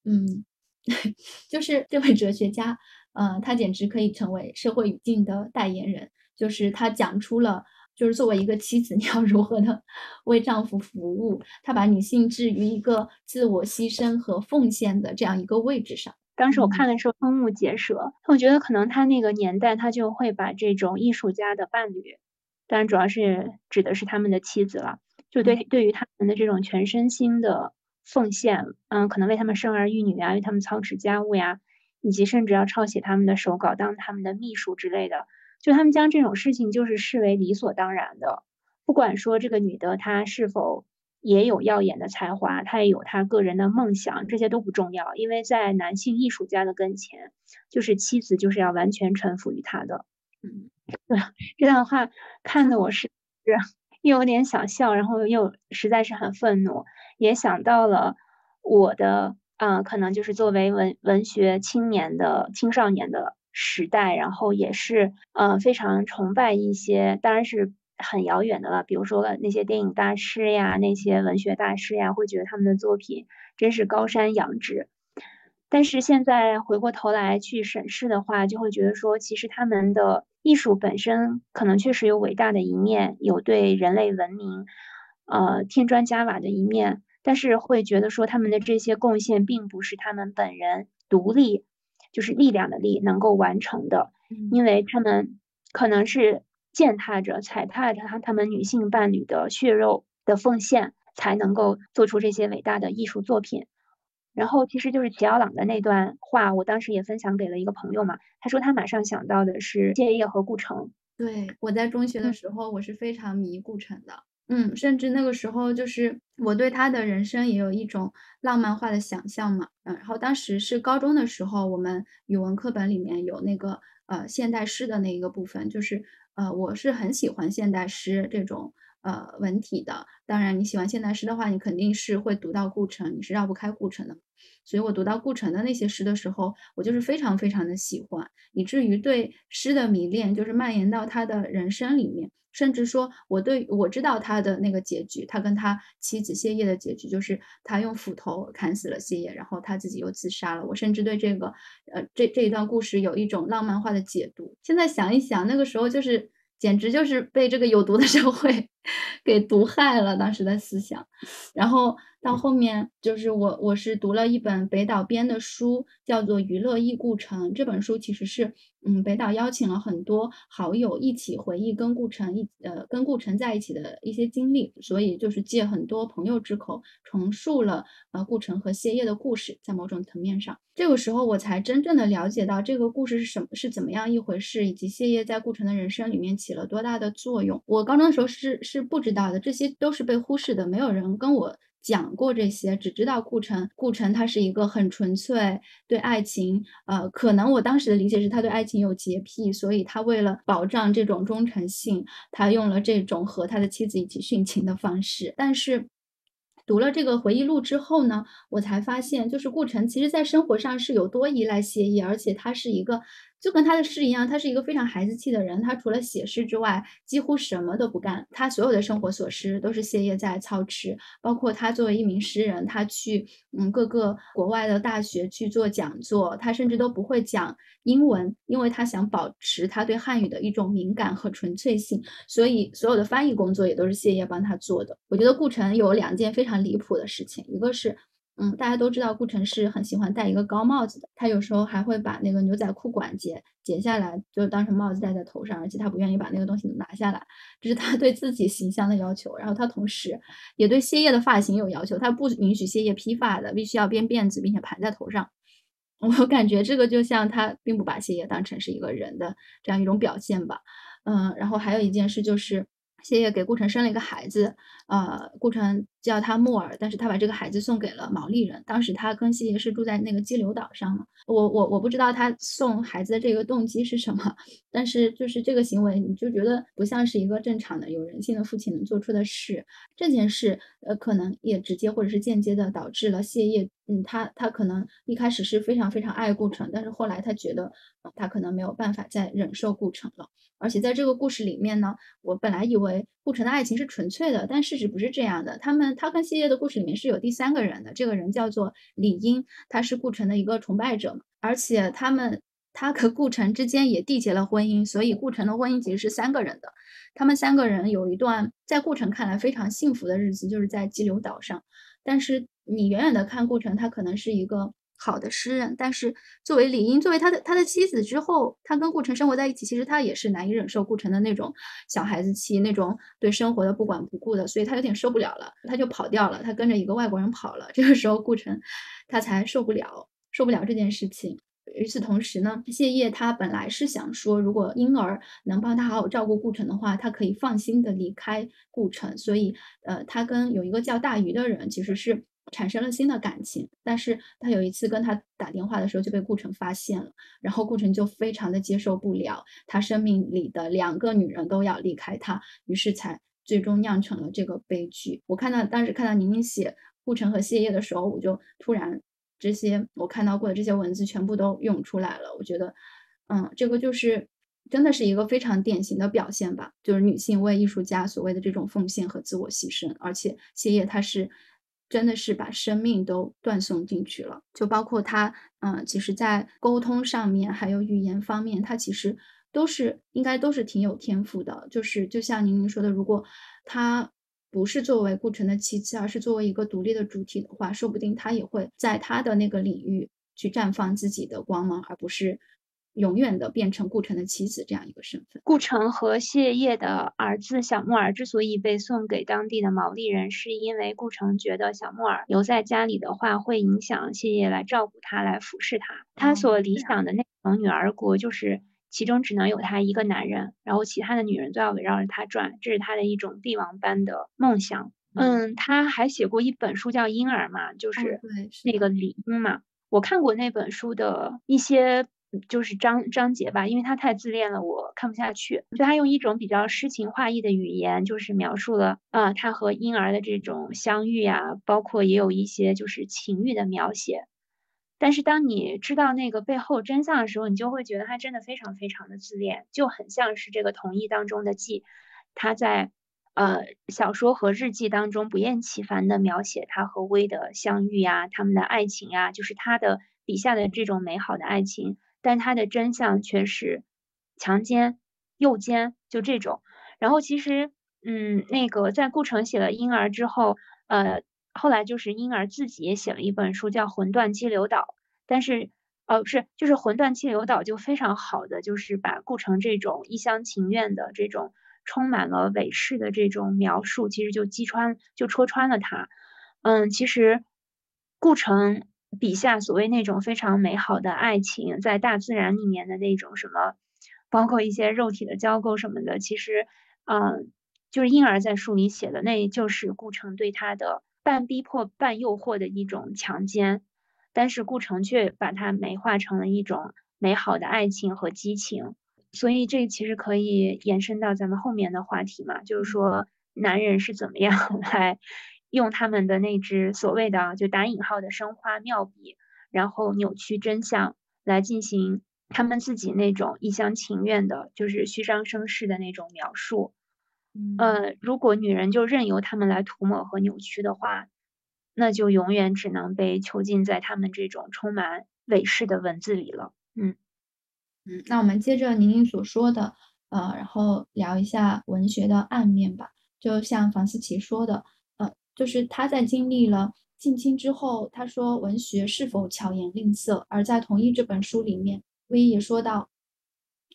嗯，就是这位哲学家，呃，他简直可以成为社会语境的代言人。就是他讲出了，就是作为一个妻子，你要如何的 为丈夫服务。他把女性置于一个自我牺牲和奉献的这样一个位置上。当时我看的时候瞠目结舌，我觉得可能他那个年代，他就会把这种艺术家的伴侣。当然，主要是指的是他们的妻子了。就对对于他们的这种全身心的奉献，嗯，可能为他们生儿育女啊，为他们操持家务呀，以及甚至要抄写他们的手稿，当他们的秘书之类的。就他们将这种事情就是视为理所当然的。不管说这个女的她是否也有耀眼的才华，她也有她个人的梦想，这些都不重要，因为在男性艺术家的跟前，就是妻子就是要完全臣服于他的。嗯。对这段话看的我是是又有点想笑，然后又实在是很愤怒，也想到了我的啊，可能就是作为文文学青年的青少年的时代，然后也是呃非常崇拜一些，当然是很遥远的了，比如说那些电影大师呀，那些文学大师呀，会觉得他们的作品真是高山仰止。但是现在回过头来去审视的话，就会觉得说，其实他们的艺术本身可能确实有伟大的一面，有对人类文明，呃，添砖加瓦的一面。但是会觉得说，他们的这些贡献并不是他们本人独立，就是力量的力能够完成的，因为他们可能是践踏着、踩踏着他他们女性伴侣的血肉的奉献，才能够做出这些伟大的艺术作品。然后，其实就是齐奥朗的那段话，我当时也分享给了一个朋友嘛，他说他马上想到的是谢烨和顾城。对我在中学的时候，我是非常迷顾城的。嗯，甚至那个时候，就是我对他的人生也有一种浪漫化的想象嘛。嗯，然后当时是高中的时候，我们语文课本里面有那个呃现代诗的那一个部分，就是呃我是很喜欢现代诗这种呃文体的。当然，你喜欢现代诗的话，你肯定是会读到顾城，你是绕不开顾城的。所以我读到顾城的那些诗的时候，我就是非常非常的喜欢，以至于对诗的迷恋就是蔓延到他的人生里面。甚至说，我对我知道他的那个结局，他跟他妻子谢烨的结局，就是他用斧头砍死了谢烨，然后他自己又自杀了。我甚至对这个，呃，这这一段故事有一种浪漫化的解读。现在想一想，那个时候就是。简直就是被这个有毒的社会 给毒害了当时的思想，然后到后面就是我我是读了一本北岛编的书，叫做《娱乐忆故城》。这本书其实是嗯北岛邀请了很多好友一起回忆跟顾城一呃跟顾城在一起的一些经历，所以就是借很多朋友之口重述了呃顾城和谢烨的故事，在某种层面上，这个时候我才真正的了解到这个故事是什么是怎么样一回事，以及谢烨在顾城的人生里面起。了多大的作用？我高中的时候是是不知道的，这些都是被忽视的，没有人跟我讲过这些，只知道顾城。顾城他是一个很纯粹对爱情，呃，可能我当时的理解是他对爱情有洁癖，所以他为了保障这种忠诚性，他用了这种和他的妻子一起殉情的方式。但是读了这个回忆录之后呢，我才发现，就是顾城其实在生活上是有多依赖谢意，而且他是一个。就跟他的诗一样，他是一个非常孩子气的人。他除了写诗之外，几乎什么都不干。他所有的生活琐事都是谢烨在操持，包括他作为一名诗人，他去嗯各个国外的大学去做讲座，他甚至都不会讲英文，因为他想保持他对汉语的一种敏感和纯粹性。所以所有的翻译工作也都是谢烨帮他做的。我觉得顾城有两件非常离谱的事情，一个是。嗯，大家都知道顾城是很喜欢戴一个高帽子的，他有时候还会把那个牛仔裤管解解下来，就当成帽子戴在头上，而且他不愿意把那个东西拿下来，这是他 对自己形象的要求。然后他同时也对谢烨的发型有要求，他不允许谢烨披发的，必须要编辫子，并且盘在头上。我感觉这个就像他并不把谢烨当成是一个人的这样一种表现吧。嗯，然后还有一件事就是谢烨给顾城生了一个孩子，呃，顾城。叫他木耳，但是他把这个孩子送给了毛利人。当时他跟谢烨是住在那个激流岛上嘛。我我我不知道他送孩子的这个动机是什么，但是就是这个行为，你就觉得不像是一个正常的、有人性的父亲能做出的事。这件事，呃，可能也直接或者是间接的导致了谢烨，嗯，他他可能一开始是非常非常爱顾城，但是后来他觉得，他可能没有办法再忍受顾城了。而且在这个故事里面呢，我本来以为顾城的爱情是纯粹的，但事实不是这样的，他们。他跟谢烨的故事里面是有第三个人的，这个人叫做李英，他是顾城的一个崇拜者，而且他们他和顾城之间也缔结了婚姻，所以顾城的婚姻其实是三个人的。他们三个人有一段在顾城看来非常幸福的日子，就是在激流岛上。但是你远远的看顾城，他可能是一个。好的诗人，但是作为李英，作为他的他的妻子之后，他跟顾城生活在一起，其实他也是难以忍受顾城的那种小孩子气，那种对生活的不管不顾的，所以他有点受不了了，他就跑掉了，他跟着一个外国人跑了。这个时候，顾城他才受不了，受不了这件事情。与此同时呢，谢烨他本来是想说，如果婴儿能帮他好好照顾顾城的话，他可以放心的离开顾城，所以呃，他跟有一个叫大鱼的人其实是。产生了新的感情，但是他有一次跟他打电话的时候就被顾城发现了，然后顾城就非常的接受不了，他生命里的两个女人都要离开他，于是才最终酿成了这个悲剧。我看到当时看到宁宁写顾城和谢烨的时候，我就突然这些我看到过的这些文字全部都涌出来了。我觉得，嗯，这个就是真的是一个非常典型的表现吧，就是女性为艺术家所谓的这种奉献和自我牺牲，而且谢烨他是。真的是把生命都断送进去了。就包括他，嗯，其实在沟通上面，还有语言方面，他其实都是应该都是挺有天赋的。就是就像宁宁说的，如果他不是作为顾城的妻子，而是作为一个独立的主体的话，说不定他也会在他的那个领域去绽放自己的光芒，而不是。永远的变成顾城的妻子这样一个身份。顾城和谢烨的儿子小木耳之所以被送给当地的毛利人，是因为顾城觉得小木耳留在家里的话，会影响谢烨来照顾他、来服侍他。他所理想的那种女儿国，就是其中只能有他一个男人，然后其他的女人都要围绕着他转，这是他的一种帝王般的梦想。嗯，他还写过一本书叫《婴儿》嘛，就是那个李英嘛。我看过那本书的一些。就是章章节吧，因为他太自恋了，我看不下去。就他用一种比较诗情画意的语言，就是描述了啊，他和婴儿的这种相遇啊，包括也有一些就是情欲的描写。但是当你知道那个背后真相的时候，你就会觉得他真的非常非常的自恋，就很像是这个同意当中的季，他在呃小说和日记当中不厌其烦的描写他和薇的相遇啊，他们的爱情啊，就是他的笔下的这种美好的爱情。但他的真相却是强奸、诱奸，就这种。然后其实，嗯，那个在顾城写了婴儿之后，呃，后来就是婴儿自己也写了一本书，叫《魂断激流岛》。但是，呃，不是，就是《魂断激流岛》就非常好的，就是把顾城这种一厢情愿的这种充满了伪饰的这种描述，其实就击穿，就戳穿了他。嗯，其实顾城。笔下所谓那种非常美好的爱情，在大自然里面的那种什么，包括一些肉体的交媾什么的，其实，嗯，就是婴儿在书里写的，那就是顾城对他的半逼迫、半诱惑的一种强奸，但是顾城却把它美化成了一种美好的爱情和激情，所以这其实可以延伸到咱们后面的话题嘛，就是说男人是怎么样 来。用他们的那只所谓的就打引号的生花妙笔，然后扭曲真相，来进行他们自己那种一厢情愿的，就是虚张声势的那种描述。呃，如果女人就任由他们来涂抹和扭曲的话，那就永远只能被囚禁在他们这种充满伪饰的文字里了。嗯嗯，那我们接着宁宁所说的，呃，然后聊一下文学的暗面吧。就像房思琪说的。就是他在经历了近亲之后，他说文学是否巧言令色？而在同一这本书里面，威也说到，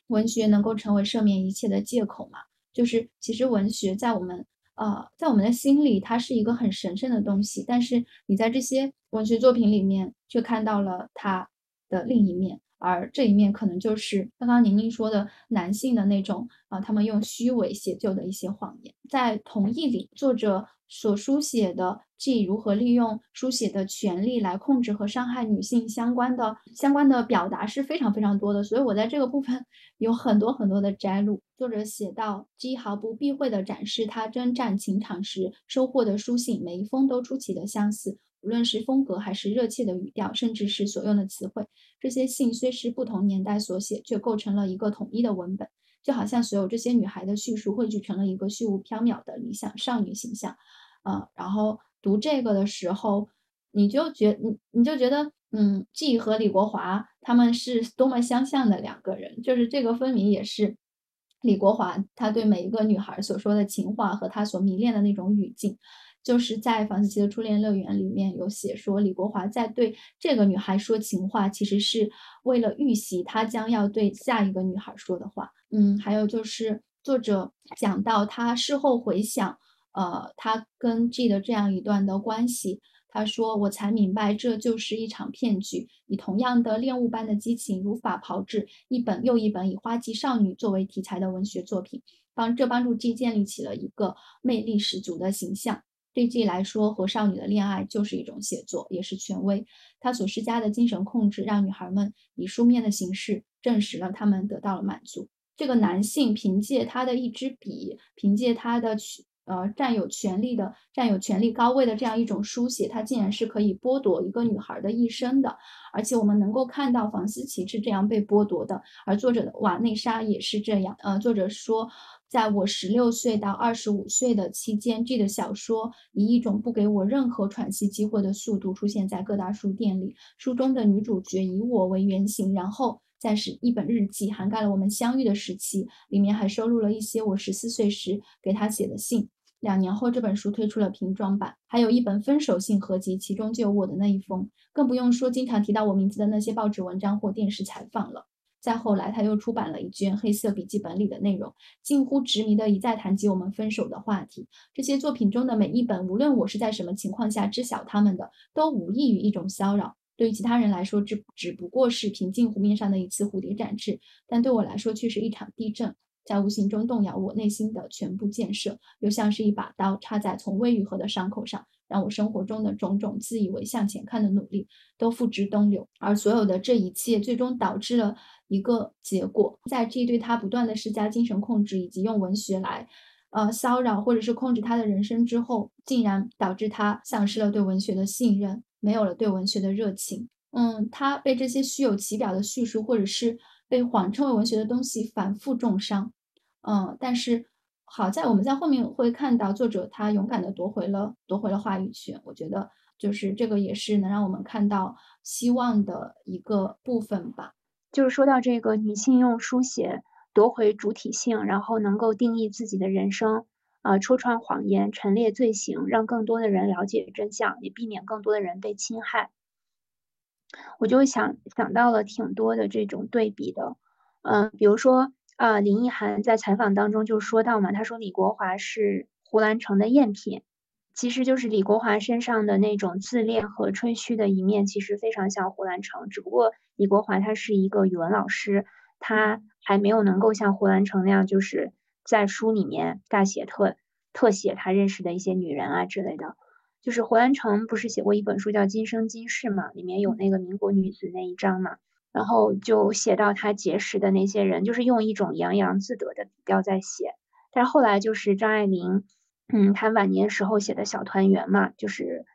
文学能够成为赦免一切的借口嘛？就是其实文学在我们呃在我们的心里，它是一个很神圣的东西，但是你在这些文学作品里面却看到了它的另一面，而这一面可能就是刚刚宁宁说的男性的那种啊，他们用虚伪写就的一些谎言。在同意里，作者。所书写的 G 如何利用书写的权利来控制和伤害女性相关的相关的表达是非常非常多的，所以我在这个部分有很多很多的摘录。作者写到，G 毫不避讳地展示他征战情场时收获的书信，每一封都出奇的相似，无论是风格还是热切的语调，甚至是所用的词汇，这些信虽是不同年代所写，却构成了一个统一的文本。就好像所有这些女孩的叙述汇聚成了一个虚无缥缈的理想少女形象，呃，然后读这个的时候，你就觉你你就觉得，嗯，G 和李国华他们是多么相像的两个人，就是这个分明也是李国华他对每一个女孩所说的情话和他所迷恋的那种语境。就是在房思琪的初恋乐园里面有写说，李国华在对这个女孩说情话，其实是为了预习他将要对下一个女孩说的话。嗯，还有就是作者讲到他事后回想，呃，他跟 G 的这样一段的关系，他说我才明白这就是一场骗局，以同样的恋物般的激情，如法炮制一本又一本以花季少女作为题材的文学作品，帮这帮助 G 建立起了一个魅力十足的形象。对 G 来说，和少女的恋爱就是一种写作，也是权威。他所施加的精神控制，让女孩们以书面的形式证实了他们得到了满足。这个男性凭借他的一支笔，凭借他的呃占有权力的、占有权力高位的这样一种书写，它竟然是可以剥夺一个女孩的一生的。而且我们能够看到房思琪是这样被剥夺的，而作者的瓦内莎也是这样。呃，作者说。在我十六岁到二十五岁的期间这个小说以一种不给我任何喘息机会的速度出现在各大书店里。书中的女主角以我为原型，然后再是一本日记，涵盖了我们相遇的时期，里面还收录了一些我十四岁时给她写的信。两年后，这本书推出了瓶装版，还有一本分手信合集，其中就有我的那一封。更不用说经常提到我名字的那些报纸文章或电视采访了。再后来，他又出版了一卷黑色笔记本里的内容，近乎执迷的一再谈及我们分手的话题。这些作品中的每一本，无论我是在什么情况下知晓他们的，都无异于一种骚扰。对于其他人来说，只只不过是平静湖面上的一次蝴蝶展翅，但对我来说却是一场地震。在无形中动摇我内心的全部建设，又像是一把刀插在从未愈合的伤口上，让我生活中的种种自以为向前看的努力都付之东流。而所有的这一切，最终导致了一个结果：在 G 对他不断的施加精神控制，以及用文学来，呃骚扰或者是控制他的人生之后，竟然导致他丧失了对文学的信任，没有了对文学的热情。嗯，他被这些虚有其表的叙述，或者是被谎称为文学的东西反复重伤。嗯，但是好在我们在后面会看到作者他勇敢的夺回了夺回了话语权，我觉得就是这个也是能让我们看到希望的一个部分吧。就是说到这个女性用书写夺回主体性，然后能够定义自己的人生，啊，戳穿谎言，陈列罪行，让更多的人了解真相，也避免更多的人被侵害。我就想想到了挺多的这种对比的，嗯，比如说。啊，林奕涵在采访当中就说到嘛，他说李国华是胡兰成的赝品，其实就是李国华身上的那种自恋和吹嘘的一面，其实非常像胡兰成。只不过李国华他是一个语文老师，他还没有能够像胡兰成那样，就是在书里面大写特特写他认识的一些女人啊之类的。就是胡兰成不是写过一本书叫《今生今世》嘛，里面有那个民国女子那一章嘛。然后就写到他结识的那些人，就是用一种洋洋自得的笔调在写。但后来就是张爱玲，嗯，她晚年时候写的小团圆嘛，就是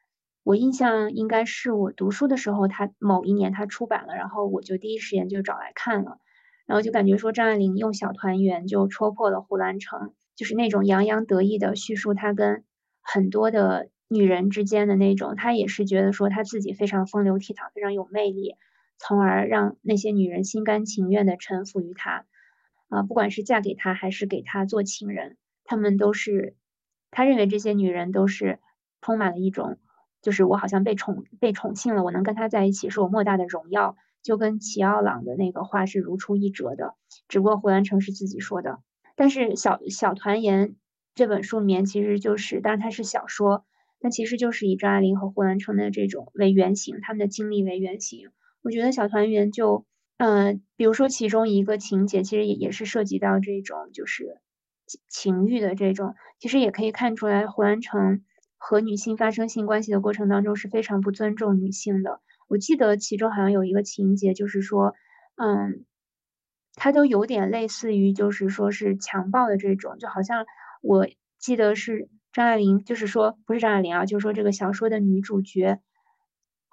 我印象应该是我读书的时候，她某一年她出版了，然后我就第一时间就找来看了，然后就感觉说张爱玲用小团圆就戳破了胡兰成，就是那种洋洋得意的叙述她跟很多的女人之间的那种，他也是觉得说他自己非常风流倜傥，非常有魅力。从而让那些女人心甘情愿地臣服于他，啊，不管是嫁给他还是给他做情人，他们都是，他认为这些女人都是充满了一种，就是我好像被宠被宠幸了，我能跟他在一起是我莫大的荣耀，就跟齐奥朗的那个话是如出一辙的。只不过胡兰成是自己说的，但是小小团圆这本书里面其实就是，当然它是小说，那其实就是以张爱玲和胡兰成的这种为原型，他们的经历为原型。我觉得小团圆就，嗯，比如说其中一个情节，其实也也是涉及到这种就是情欲的这种，其实也可以看出来胡兰成和女性发生性关系的过程当中是非常不尊重女性的。我记得其中好像有一个情节，就是说，嗯，他都有点类似于就是说是强暴的这种，就好像我记得是张爱玲，就是说不是张爱玲啊，就是说这个小说的女主角。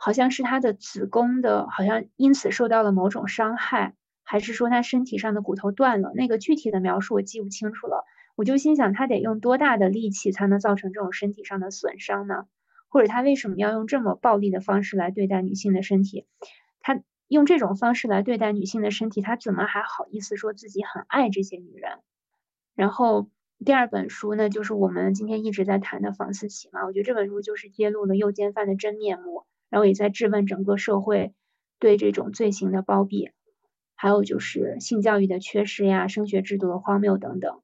好像是他的子宫的，好像因此受到了某种伤害，还是说他身体上的骨头断了？那个具体的描述我记不清楚了。我就心想，他得用多大的力气才能造成这种身体上的损伤呢？或者他为什么要用这么暴力的方式来对待女性的身体？他用这种方式来对待女性的身体，他怎么还好意思说自己很爱这些女人？然后第二本书呢，就是我们今天一直在谈的房思琪嘛，我觉得这本书就是揭露了诱奸犯的真面目。然后也在质问整个社会对这种罪行的包庇，还有就是性教育的缺失呀、升学制度的荒谬等等。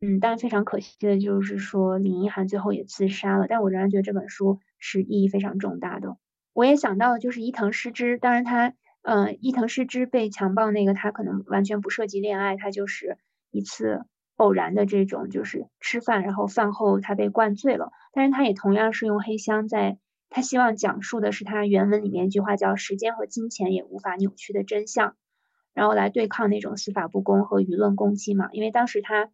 嗯，但非常可惜的就是说林一涵最后也自杀了。但我仍然觉得这本书是意义非常重大的。我也想到就是伊藤诗织，当然他，呃，伊藤诗织被强暴那个他可能完全不涉及恋爱，他就是一次偶然的这种就是吃饭，然后饭后他被灌醉了。但是他也同样是用黑箱在。他希望讲述的是他原文里面一句话叫“时间和金钱也无法扭曲的真相”，然后来对抗那种司法不公和舆论攻击嘛。因为当时他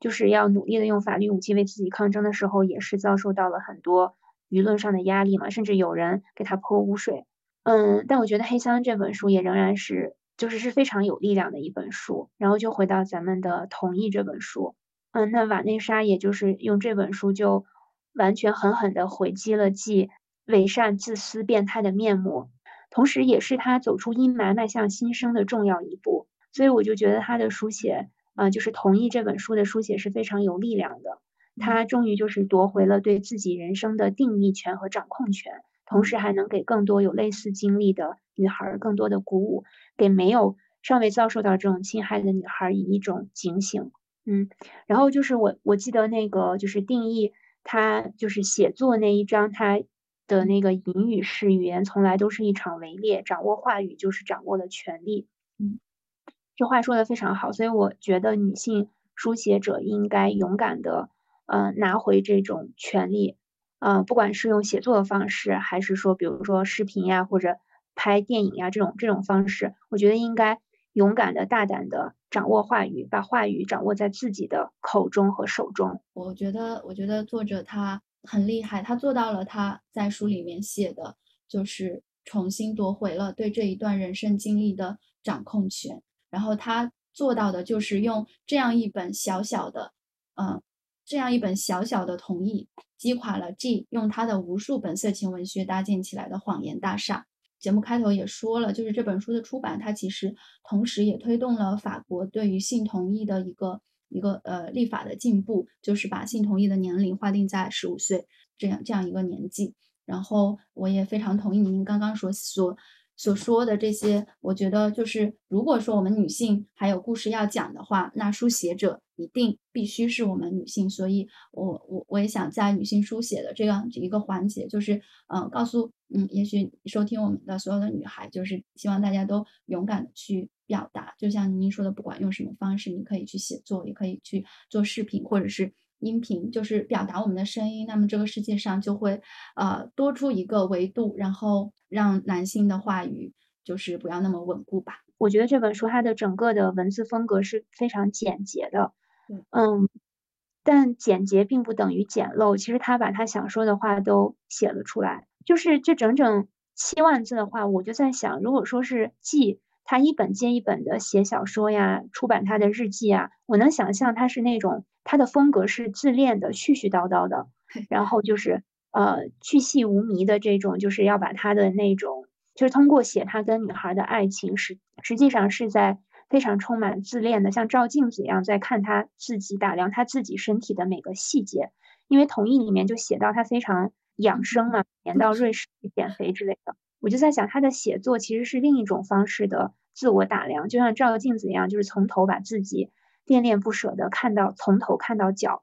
就是要努力的用法律武器为自己抗争的时候，也是遭受到了很多舆论上的压力嘛，甚至有人给他泼污水。嗯，但我觉得《黑箱》这本书也仍然是就是是非常有力量的一本书。然后就回到咱们的《同意》这本书，嗯，那瓦内莎也就是用这本书就完全狠狠地回击了既伪善、自私、变态的面目，同时也是他走出阴霾、迈向新生的重要一步。所以我就觉得他的书写，啊，就是同意这本书的书写是非常有力量的。他终于就是夺回了对自己人生的定义权和掌控权，同时还能给更多有类似经历的女孩更多的鼓舞，给没有尚未遭受到这种侵害的女孩以一种警醒。嗯，然后就是我我记得那个就是定义他就是写作那一章，他的那个隐语式语言从来都是一场围猎，掌握话语就是掌握了权力。嗯。这话说的非常好，所以我觉得女性书写者应该勇敢的，呃，拿回这种权利，呃，不管是用写作的方式，还是说，比如说视频呀，或者拍电影呀这种这种方式，我觉得应该勇敢的、大胆的掌握话语，把话语掌握在自己的口中和手中。我觉得，我觉得作者他很厉害，他做到了他在书里面写的，就是重新夺回了对这一段人生经历的掌控权。然后他做到的就是用这样一本小小的，嗯，这样一本小小的同意，击垮了 G 用他的无数本色情文学搭建起来的谎言大厦。节目开头也说了，就是这本书的出版，它其实同时也推动了法国对于性同意的一个一个呃立法的进步，就是把性同意的年龄划定在十五岁这样这样一个年纪。然后我也非常同意您刚刚所所。所说的这些，我觉得就是，如果说我们女性还有故事要讲的话，那书写者一定必须是我们女性。所以，我我我也想在女性书写的这样一个环节，就是，嗯，告诉，嗯，也许收听我们的所有的女孩，就是希望大家都勇敢的去表达。就像您说的，不管用什么方式，你可以去写作，也可以去做视频，或者是。音频就是表达我们的声音，那么这个世界上就会呃多出一个维度，然后让男性的话语就是不要那么稳固吧。我觉得这本书它的整个的文字风格是非常简洁的，嗯，但简洁并不等于简陋。其实他把他想说的话都写了出来，就是这整整七万字的话，我就在想，如果说是记他一本接一本的写小说呀，出版他的日记啊，我能想象他是那种。他的风格是自恋的、絮絮叨叨的，然后就是呃去细无迷的这种，就是要把他的那种，就是通过写他跟女孩的爱情，实实际上是在非常充满自恋的，像照镜子一样在看他自己，打量他自己身体的每个细节。因为同意里面就写到他非常养生嘛，年到瑞士去减肥之类的。我就在想，他的写作其实是另一种方式的自我打量，就像照镜子一样，就是从头把自己。恋恋不舍的看到从头看到脚，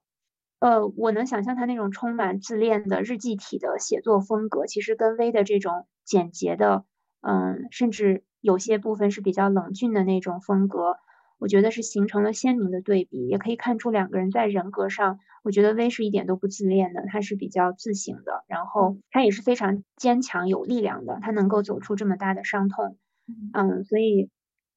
呃，我能想象他那种充满自恋的日记体的写作风格，其实跟薇的这种简洁的，嗯，甚至有些部分是比较冷峻的那种风格，我觉得是形成了鲜明的对比。也可以看出两个人在人格上，我觉得威是一点都不自恋的，他是比较自省的，然后他也是非常坚强有力量的，他能够走出这么大的伤痛，嗯，所以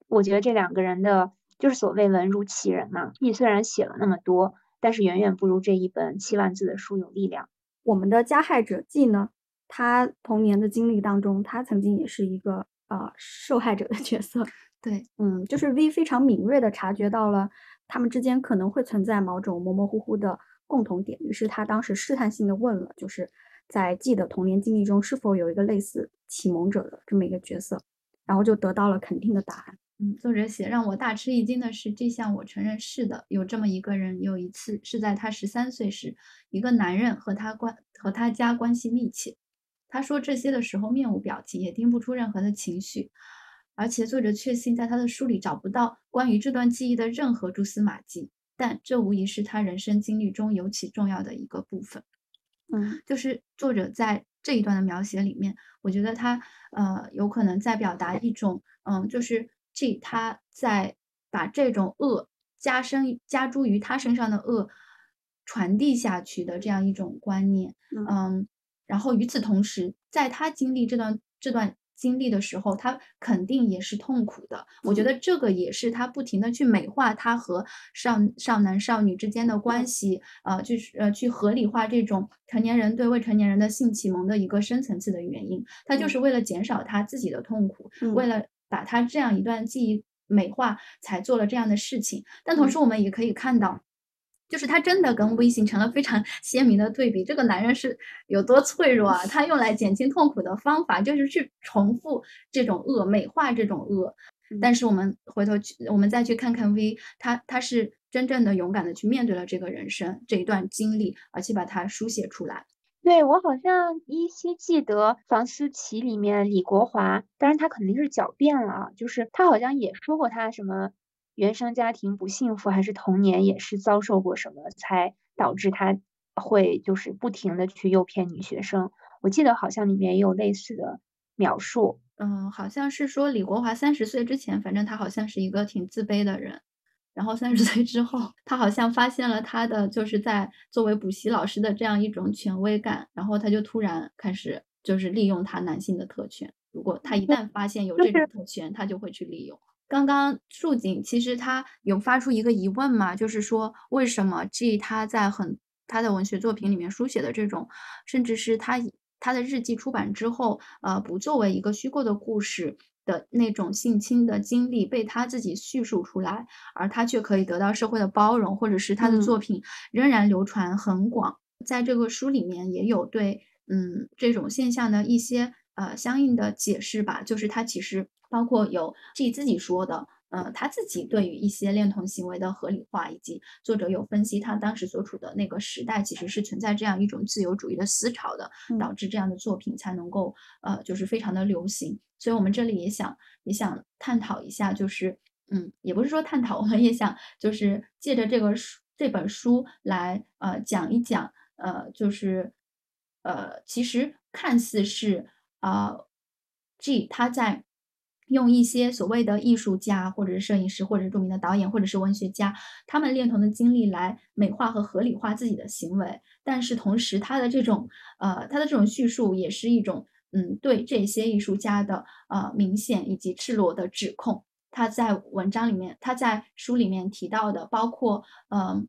我觉得这两个人的。就是所谓文如其人嘛，你虽然写了那么多，但是远远不如这一本七万字的书有力量。我们的加害者记呢，他童年的经历当中，他曾经也是一个呃受害者的角色。对，嗯，就是 V 非常敏锐的察觉到了他们之间可能会存在某种模模糊糊的共同点，于是他当时试探性的问了，就是在 G 的童年经历中是否有一个类似启蒙者的这么一个角色，然后就得到了肯定的答案。嗯，作者写让我大吃一惊的是，这项我承认是的，有这么一个人。有一次是在他十三岁时，一个男人和他关和他家关系密切。他说这些的时候面无表情，也听不出任何的情绪。而且作者确信在他的书里找不到关于这段记忆的任何蛛丝马迹，但这无疑是他人生经历中尤其重要的一个部分。嗯，就是作者在这一段的描写里面，我觉得他呃有可能在表达一种嗯，就是。这他在把这种恶加深加诸于他身上的恶传递下去的这样一种观念，嗯，然后与此同时，在他经历这段这段经历的时候，他肯定也是痛苦的。我觉得这个也是他不停的去美化他和少少男少女之间的关系，呃，就是呃去合理化这种成年人对未成年人的性启蒙的一个深层次的原因。他就是为了减少他自己的痛苦，为了。把他这样一段记忆美化，才做了这样的事情。但同时，我们也可以看到，就是他真的跟 V 形成了非常 鲜明的对比。这个男人是有多脆弱啊？他用来减轻痛苦的方法就是去重复这种恶，美化这种恶。但是我们回头去，我们再去看看 V，他他是真正的勇敢的去面对了这个人生这一段经历，而且把它书写出来。对我好像依稀记得房思琪里面李国华，当然他肯定是狡辩了啊，就是他好像也说过他什么原生家庭不幸福，还是童年也是遭受过什么，才导致他会就是不停的去诱骗女学生。我记得好像里面也有类似的描述。嗯，好像是说李国华三十岁之前，反正他好像是一个挺自卑的人。然后三十岁之后，他好像发现了他的就是在作为补习老师的这样一种权威感，然后他就突然开始就是利用他男性的特权。如果他一旦发现有这种特权，他就会去利用。刚刚树景其实他有发出一个疑问嘛，就是说为什么 G 他在很他的文学作品里面书写的这种，甚至是他他的日记出版之后，呃，不作为一个虚构的故事。的那种性侵的经历被他自己叙述出来，而他却可以得到社会的包容，或者是他的作品仍然流传很广。在这个书里面也有对嗯这种现象的一些呃相应的解释吧，就是他其实包括有 G 自己说的。呃，他自己对于一些恋童行为的合理化，以及作者有分析他当时所处的那个时代，其实是存在这样一种自由主义的思潮的，导致这样的作品才能够呃，就是非常的流行。所以，我们这里也想也想探讨一下，就是嗯，也不是说探讨，我们也想就是借着这个书这本书来呃讲一讲，呃，就是呃，其实看似是啊，G 他在。用一些所谓的艺术家，或者是摄影师，或者是著名的导演，或者是文学家，他们恋童的经历来美化和合理化自己的行为，但是同时他的这种呃他的这种叙述也是一种嗯对这些艺术家的呃明显以及赤裸的指控。他在文章里面，他在书里面提到的，包括嗯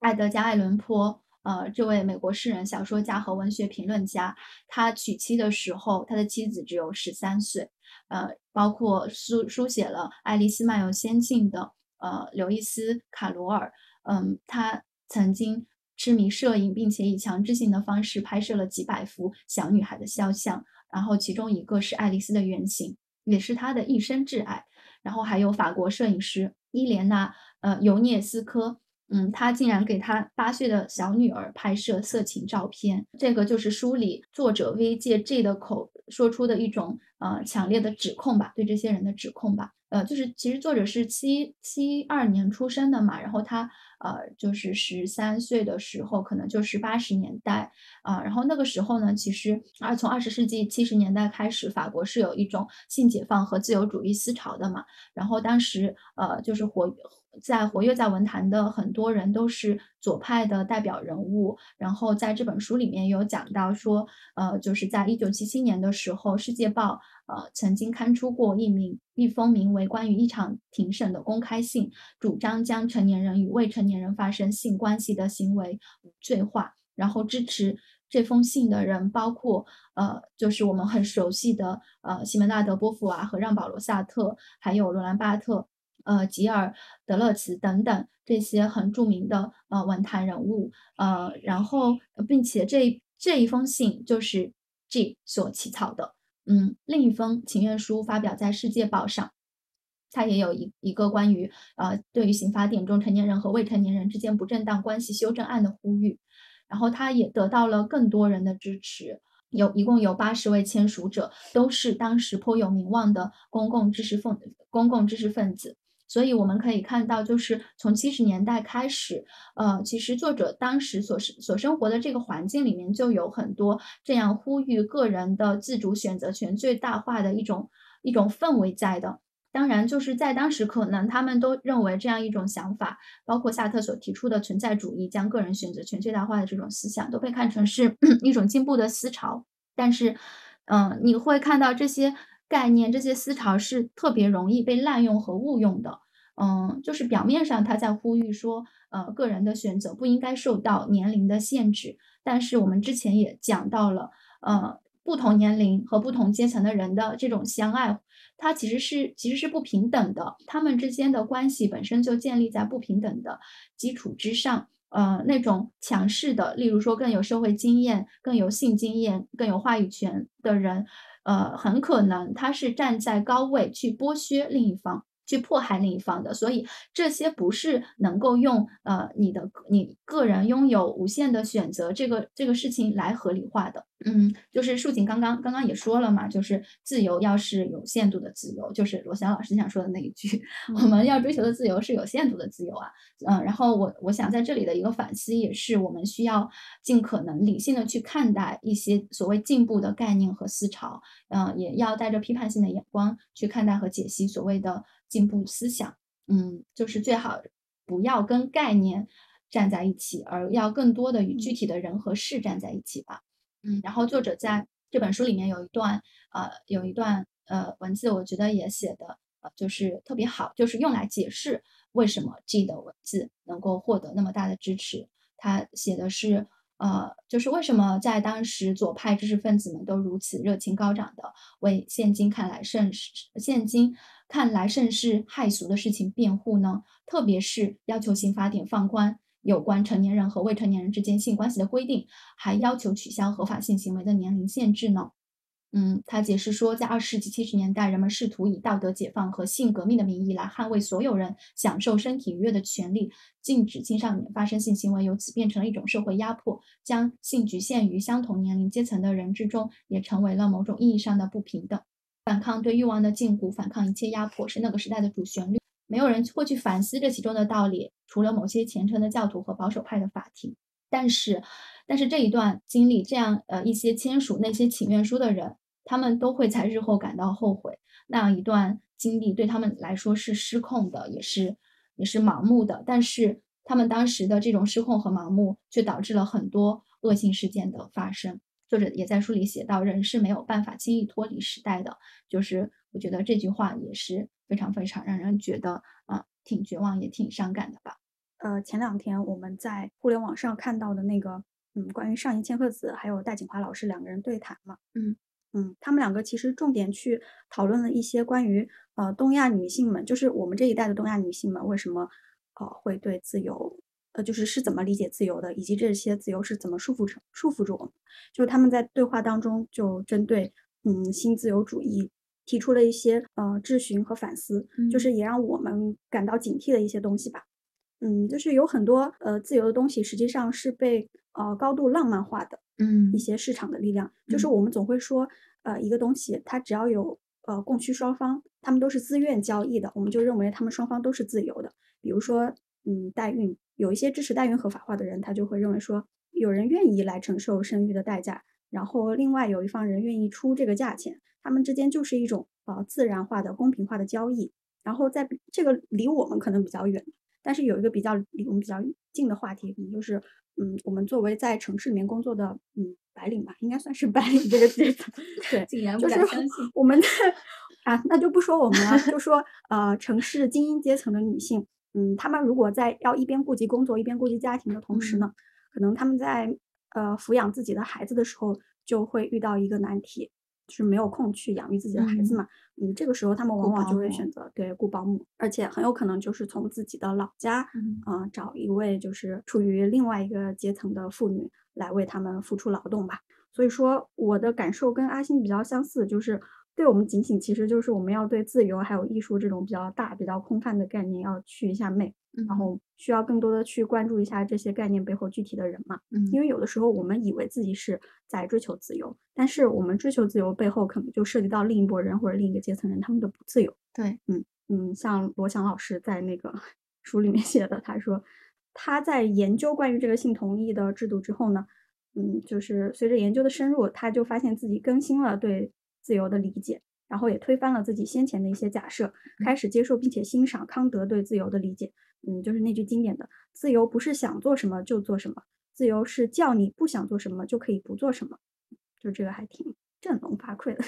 爱德加·艾伦坡。呃，这位美国诗人、小说家和文学评论家，他娶妻的时候，他的妻子只有十三岁。呃，包括书书写了《爱丽丝漫游仙境》的呃刘易斯·卡罗尔，嗯，他曾经痴迷摄影，并且以强制性的方式拍摄了几百幅小女孩的肖像，然后其中一个是爱丽丝的原型，也是他的一生挚爱。然后还有法国摄影师伊莲娜·呃尤涅斯科。嗯，他竟然给他八岁的小女儿拍摄色情照片，这个就是书里作者 V 借 G 的口说出的一种呃强烈的指控吧，对这些人的指控吧。呃，就是其实作者是七七二年出生的嘛，然后他呃就是十三岁的时候，可能就是八十年代啊，然后那个时候呢，其实啊从二十世纪七十年代开始，法国是有一种性解放和自由主义思潮的嘛，然后当时呃就是活。在活跃在文坛的很多人都是左派的代表人物，然后在这本书里面有讲到说，呃，就是在一九七七年的时候，《世界报》呃曾经刊出过一名一封名为《关于一场庭审的公开信》，主张将成年人与未成年人发生性关系的行为罪化，然后支持这封信的人包括呃，就是我们很熟悉的呃西门纳德波伏娃和让保罗萨特，还有罗兰巴特。呃，吉尔德勒茨等等这些很著名的呃文坛人物，呃，然后并且这这一封信就是 G 所起草的，嗯，另一封请愿书发表在《世界报》上，它也有一一个关于呃对于刑法典中成年人和未成年人之间不正当关系修正案的呼吁，然后它也得到了更多人的支持，有一共有八十位签署者，都是当时颇有名望的公共知识分公共知识分子。所以我们可以看到，就是从七十年代开始，呃，其实作者当时所生所生活的这个环境里面，就有很多这样呼吁个人的自主选择权最大化的一种一种氛围在的。当然，就是在当时，可能他们都认为这样一种想法，包括萨特所提出的存在主义，将个人选择权最大化的这种思想，都被看成是 一种进步的思潮。但是，嗯，你会看到这些。概念这些思潮是特别容易被滥用和误用的，嗯，就是表面上他在呼吁说，呃，个人的选择不应该受到年龄的限制，但是我们之前也讲到了，呃，不同年龄和不同阶层的人的这种相爱，它其实是其实是不平等的，他们之间的关系本身就建立在不平等的基础之上，呃那种强势的，例如说更有社会经验、更有性经验、更有话语权的人，呃，很可能他是站在高位去剥削另一方。去迫害另一方的，所以这些不是能够用呃你的你个人拥有无限的选择这个这个事情来合理化的。嗯，就是树锦刚刚刚刚也说了嘛，就是自由要是有限度的自由，就是罗翔老师想说的那一句，我们要追求的自由是有限度的自由啊。嗯，然后我我想在这里的一个反思也是，我们需要尽可能理性的去看待一些所谓进步的概念和思潮，嗯，也要带着批判性的眼光去看待和解析所谓的。进步思想，嗯，就是最好不要跟概念站在一起，而要更多的与具体的人和事站在一起吧。嗯，然后作者在这本书里面有一段，呃，有一段呃文字，我觉得也写的呃就是特别好，就是用来解释为什么 G 的文字能够获得那么大的支持。他写的是。呃，就是为什么在当时左派知识分子们都如此热情高涨的为现今看来甚是现今看来甚是骇俗的事情辩护呢？特别是要求刑法典放宽有关成年人和未成年人之间性关系的规定，还要求取消合法性行为的年龄限制呢？嗯，他解释说，在二十世纪七十年代，人们试图以道德解放和性革命的名义来捍卫所有人享受身体愉悦的权利，禁止青少年发生性行为，由此变成了一种社会压迫，将性局限于相同年龄阶层的人之中，也成为了某种意义上的不平等。反抗对欲望的禁锢，反抗一切压迫，是那个时代的主旋律。没有人会去反思这其中的道理，除了某些虔诚的教徒和保守派的法庭。但是，但是这一段经历，这样呃一些签署那些请愿书的人。他们都会在日后感到后悔，那样一段经历对他们来说是失控的，也是也是盲目的。但是他们当时的这种失控和盲目，却导致了很多恶性事件的发生。作者也在书里写到，人是没有办法轻易脱离时代的。就是我觉得这句话也是非常非常让人觉得啊，挺绝望也挺伤感的吧。呃，前两天我们在互联网上看到的那个，嗯，关于上一千鹤子还有戴锦华老师两个人对谈嘛，嗯。嗯，他们两个其实重点去讨论了一些关于呃东亚女性们，就是我们这一代的东亚女性们为什么呃会对自由，呃就是是怎么理解自由的，以及这些自由是怎么束缚成束缚住我们。就是他们在对话当中就针对嗯新自由主义提出了一些呃质询和反思，就是也让我们感到警惕的一些东西吧。嗯，就是有很多呃自由的东西实际上是被呃高度浪漫化的。嗯，一些市场的力量，就是我们总会说，呃，一个东西它只要有呃供需双方，他们都是自愿交易的，我们就认为他们双方都是自由的。比如说，嗯，代孕，有一些支持代孕合法化的人，他就会认为说，有人愿意来承受生育的代价，然后另外有一方人愿意出这个价钱，他们之间就是一种呃自然化的公平化的交易。然后在这个离我们可能比较远，但是有一个比较离我们比较近的话题，可能就是。嗯，我们作为在城市里面工作的，嗯，白领吧，应该算是白领这个阶层。对，就是我们的 啊，那就不说我们了，就说呃，城市精英阶层的女性，嗯，他们如果在要一边顾及工作一边顾及家庭的同时呢，可能他们在呃抚养自己的孩子的时候，就会遇到一个难题。就是没有空去养育自己的孩子嘛？嗯，这个时候他们往往就会选择对雇保姆，而且很有可能就是从自己的老家啊找一位就是处于另外一个阶层的妇女来为他们付出劳动吧。所以说我的感受跟阿星比较相似，就是对我们警醒，其实就是我们要对自由还有艺术这种比较大、比较空泛的概念要去一下魅。然后需要更多的去关注一下这些概念背后具体的人嘛，嗯，因为有的时候我们以为自己是在追求自由，但是我们追求自由背后可能就涉及到另一拨人或者另一个阶层人他们的不自由。对，嗯嗯，像罗翔老师在那个 书里面写的，他说他在研究关于这个性同意的制度之后呢，嗯，就是随着研究的深入，他就发现自己更新了对自由的理解，然后也推翻了自己先前的一些假设，开始接受并且欣赏康德对自由的理解。嗯，就是那句经典的“自由不是想做什么就做什么，自由是叫你不想做什么就可以不做什么”，就这个还挺振聋发聩的。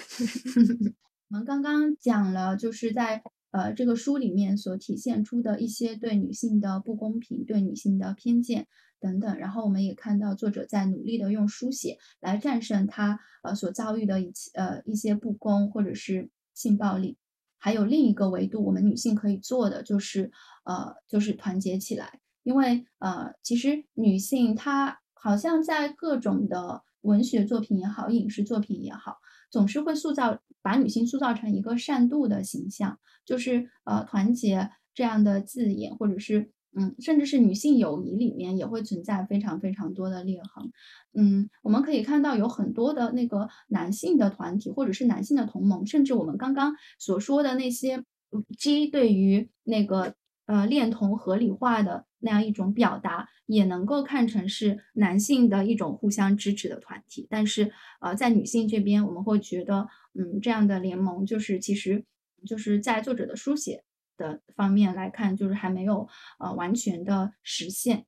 我们刚刚讲了，就是在呃这个书里面所体现出的一些对女性的不公平、对女性的偏见等等，然后我们也看到作者在努力的用书写来战胜他呃所遭遇的一呃一些不公或者是性暴力。还有另一个维度，我们女性可以做的就是，呃，就是团结起来，因为呃，其实女性她好像在各种的文学作品也好，影视作品也好，总是会塑造把女性塑造成一个善妒的形象，就是呃团结这样的字眼，或者是。嗯，甚至是女性友谊里面也会存在非常非常多的裂痕。嗯，我们可以看到有很多的那个男性的团体，或者是男性的同盟，甚至我们刚刚所说的那些 G 对于那个呃恋童合理化的那样一种表达，也能够看成是男性的一种互相支持的团体。但是呃，在女性这边，我们会觉得，嗯，这样的联盟就是其实就是在作者的书写。的方面来看，就是还没有呃完全的实现，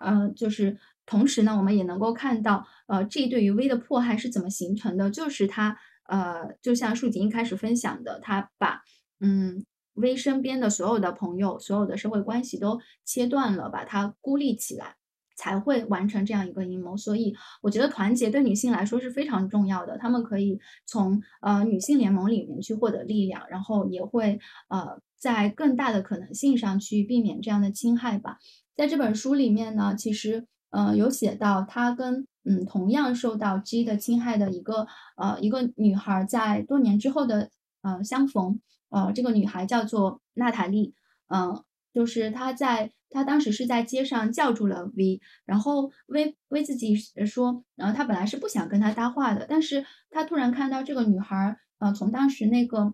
呃，就是同时呢，我们也能够看到，呃，G 对于 V 的迫害是怎么形成的，就是他呃，就像树锦一开始分享的，他把嗯 V 身边的所有的朋友、所有的社会关系都切断了，把他孤立起来。才会完成这样一个阴谋，所以我觉得团结对女性来说是非常重要的。她们可以从呃女性联盟里面去获得力量，然后也会呃在更大的可能性上去避免这样的侵害吧。在这本书里面呢，其实呃有写到他跟嗯同样受到 G 的侵害的一个呃一个女孩在多年之后的呃相逢，呃这个女孩叫做娜塔莉，嗯。就是他在，他当时是在街上叫住了 V，然后 V V 自己说，然后他本来是不想跟他搭话的，但是他突然看到这个女孩，呃，从当时那个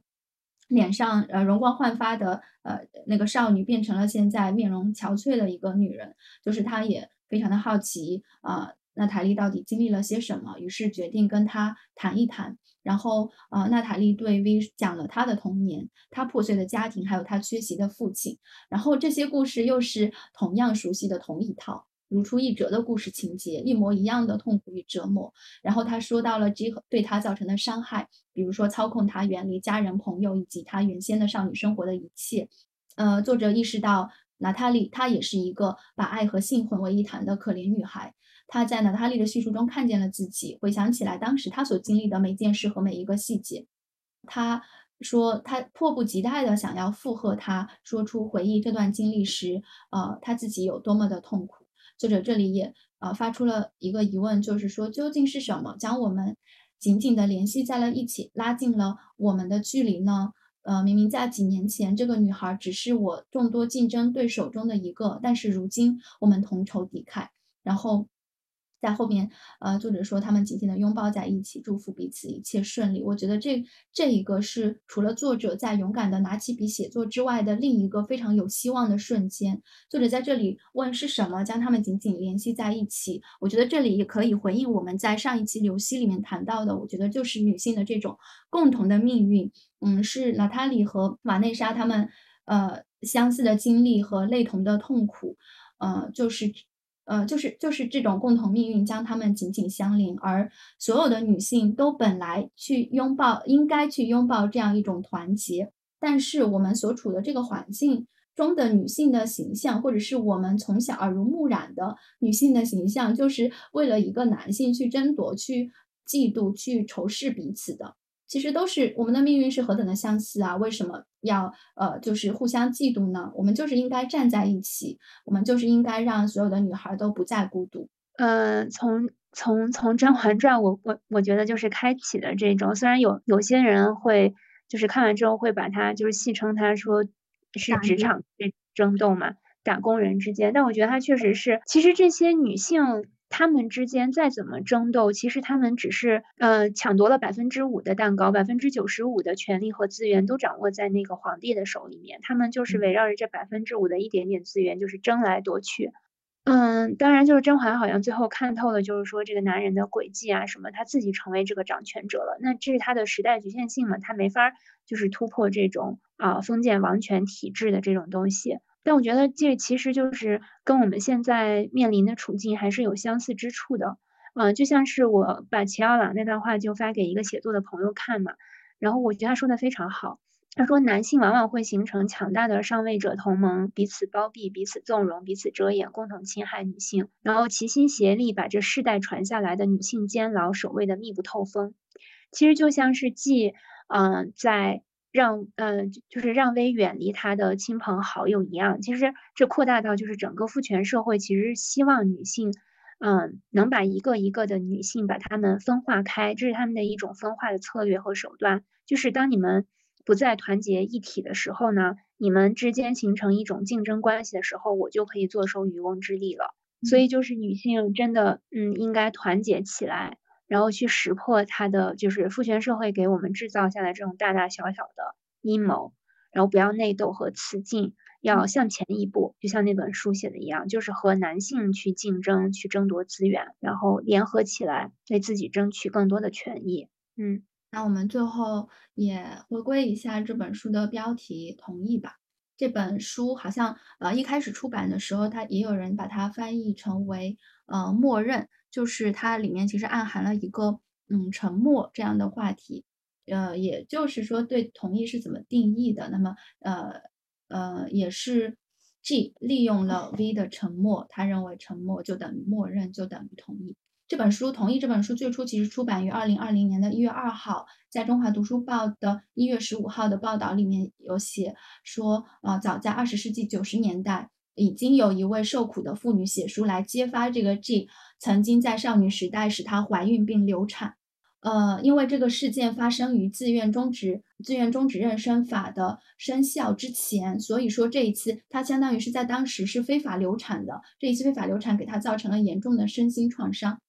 脸上呃容光焕发的呃那个少女，变成了现在面容憔悴的一个女人，就是她也非常的好奇啊，娜塔莉到底经历了些什么，于是决定跟她谈一谈。然后，呃，娜塔莉对 V 讲了她的童年，她破碎的家庭，还有她缺席的父亲。然后这些故事又是同样熟悉的同一套，如出一辙的故事情节，一模一样的痛苦与折磨。然后他说到了 G 对他造成的伤害，比如说操控他远离家人朋友以及他原先的少女生活的一切。呃，作者意识到娜塔莉她也是一个把爱和性混为一谈的可怜女孩。他在娜塔莉的叙述中看见了自己，回想起来当时他所经历的每件事和每一个细节。他说，他迫不及待地想要附和他说出回忆这段经历时，呃，他自己有多么的痛苦。作者这里也呃发出了一个疑问，就是说，究竟是什么将我们紧紧的联系在了一起，拉近了我们的距离呢？呃，明明在几年前，这个女孩只是我众多竞争对手中的一个，但是如今我们同仇敌忾，然后。在后面，呃，作者说他们紧紧的拥抱在一起，祝福彼此一切顺利。我觉得这这一个是除了作者在勇敢的拿起笔写作之外的另一个非常有希望的瞬间。作者在这里问是什么将他们紧紧联系在一起？我觉得这里也可以回应我们在上一期刘希里面谈到的，我觉得就是女性的这种共同的命运。嗯，是娜塔莉和瓦内莎他们呃相似的经历和类同的痛苦，呃，就是。呃，就是就是这种共同命运将他们紧紧相连，而所有的女性都本来去拥抱，应该去拥抱这样一种团结。但是我们所处的这个环境中的女性的形象，或者是我们从小耳濡目染的女性的形象，就是为了一个男性去争夺、去嫉妒、去仇视彼此的。其实都是我们的命运是何等的相似啊！为什么要呃就是互相嫉妒呢？我们就是应该站在一起，我们就是应该让所有的女孩都不再孤独。呃，从从从《甄嬛传》，我我我觉得就是开启的这种，虽然有有些人会就是看完之后会把它就是戏称它说是职场争斗嘛，打工人之间，但我觉得它确实是，其实这些女性。他们之间再怎么争斗，其实他们只是呃抢夺了百分之五的蛋糕，百分之九十五的权利和资源都掌握在那个皇帝的手里面。他们就是围绕着这百分之五的一点点资源，就是争来夺去。嗯，当然就是甄嬛好像最后看透了，就是说这个男人的诡计啊什么，他自己成为这个掌权者了。那这是他的时代局限性嘛，他没法就是突破这种啊封建王权体制的这种东西。但我觉得这其实就是跟我们现在面临的处境还是有相似之处的，嗯，就像是我把齐奥朗那段话就发给一个写作的朋友看嘛，然后我觉得他说的非常好，他说男性往往会形成强大的上位者同盟，彼此包庇、彼此纵容、彼此遮掩，共同侵害女性，然后齐心协力把这世代传下来的女性监牢守卫的密不透风。其实就像是既，嗯，在让呃就是让威远离他的亲朋好友一样。其实这扩大到就是整个父权社会，其实希望女性，嗯，能把一个一个的女性把她们分化开，这是他们的一种分化的策略和手段。就是当你们不再团结一体的时候呢，你们之间形成一种竞争关系的时候，我就可以坐收渔翁之利了。所以就是女性真的，嗯，应该团结起来，然后去识破他的就是父权社会给我们制造下来这种大大小小的阴谋，然后不要内斗和雌竞，要向前一步，就像那本书写的一样，就是和男性去竞争，去争夺资源，然后联合起来为自己争取更多的权益。嗯。那我们最后也回归一下这本书的标题，同意吧？这本书好像呃一开始出版的时候，它也有人把它翻译成为呃默认，就是它里面其实暗含了一个嗯沉默这样的话题，呃，也就是说对同意是怎么定义的？那么呃呃也是 G 利用了 V 的沉默，他认为沉默就等于默认，就等于同意。这本书同意这本书最初其实出版于二零二零年的一月二号，在中华读书报的一月十五号的报道里面有写说，呃，早在二十世纪九十年代，已经有一位受苦的妇女写书来揭发这个 G 曾经在少女时代使她怀孕并流产。呃，因为这个事件发生于自愿终止自愿终止妊娠法的生效之前，所以说这一次她相当于是在当时是非法流产的，这一次非法流产给她造成了严重的身心创伤。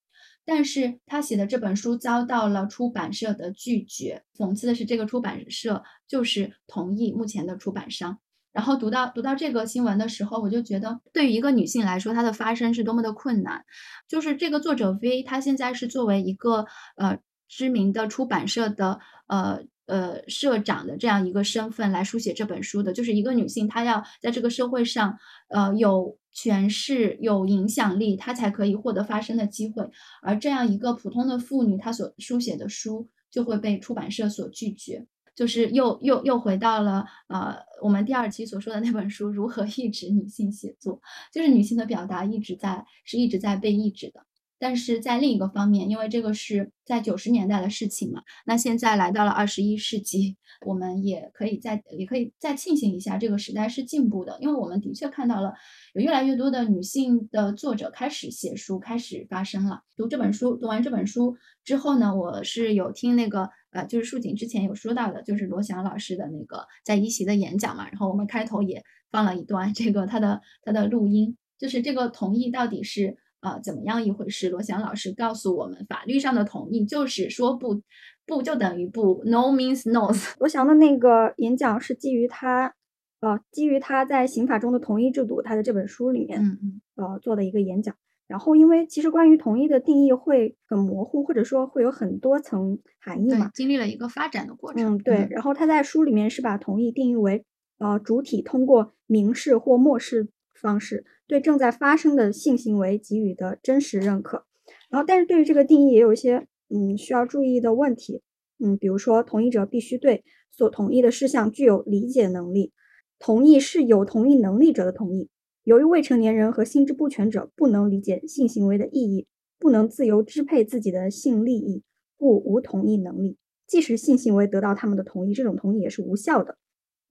但是他写的这本书遭到了出版社的拒绝。讽刺的是，这个出版社就是同意目前的出版商。然后读到读到这个新闻的时候，我就觉得，对于一个女性来说，她的发声是多么的困难。就是这个作者 V，她现在是作为一个呃知名的出版社的呃呃社长的这样一个身份来书写这本书的。就是一个女性，她要在这个社会上呃有。权势有影响力，她才可以获得发声的机会。而这样一个普通的妇女，她所书写的书就会被出版社所拒绝，就是又又又回到了呃我们第二期所说的那本书《如何抑制女性写作》，就是女性的表达一直在是一直在被抑制的。但是在另一个方面，因为这个是在九十年代的事情嘛，那现在来到了二十一世纪，我们也可以再也可以再庆幸一下，这个时代是进步的，因为我们的确看到了有越来越多的女性的作者开始写书，开始发声了。读这本书，读完这本书之后呢，我是有听那个呃，就是树锦之前有说到的，就是罗翔老师的那个在一席的演讲嘛，然后我们开头也放了一段这个他的他的录音，就是这个同意到底是。啊，怎么样一回事？罗翔老师告诉我们，法律上的同意就是说不，不就等于不，no means no。罗翔的那个演讲是基于他，呃，基于他在刑法中的同意制度，他的这本书里面，嗯嗯，呃，做的一个演讲。然后，因为其实关于同意的定义会很模糊，或者说会有很多层含义嘛，经历了一个发展的过程。嗯，对。然后他在书里面是把同意定义为，呃，主体通过明示或漠视。方式对正在发生的性行为给予的真实认可，然后但是对于这个定义也有一些嗯需要注意的问题，嗯，比如说同意者必须对所同意的事项具有理解能力，同意是有同意能力者的同意。由于未成年人和心智不全者不能理解性行为的意义，不能自由支配自己的性利益，故无同意能力。即使性行为得到他们的同意，这种同意也是无效的。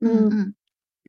嗯嗯。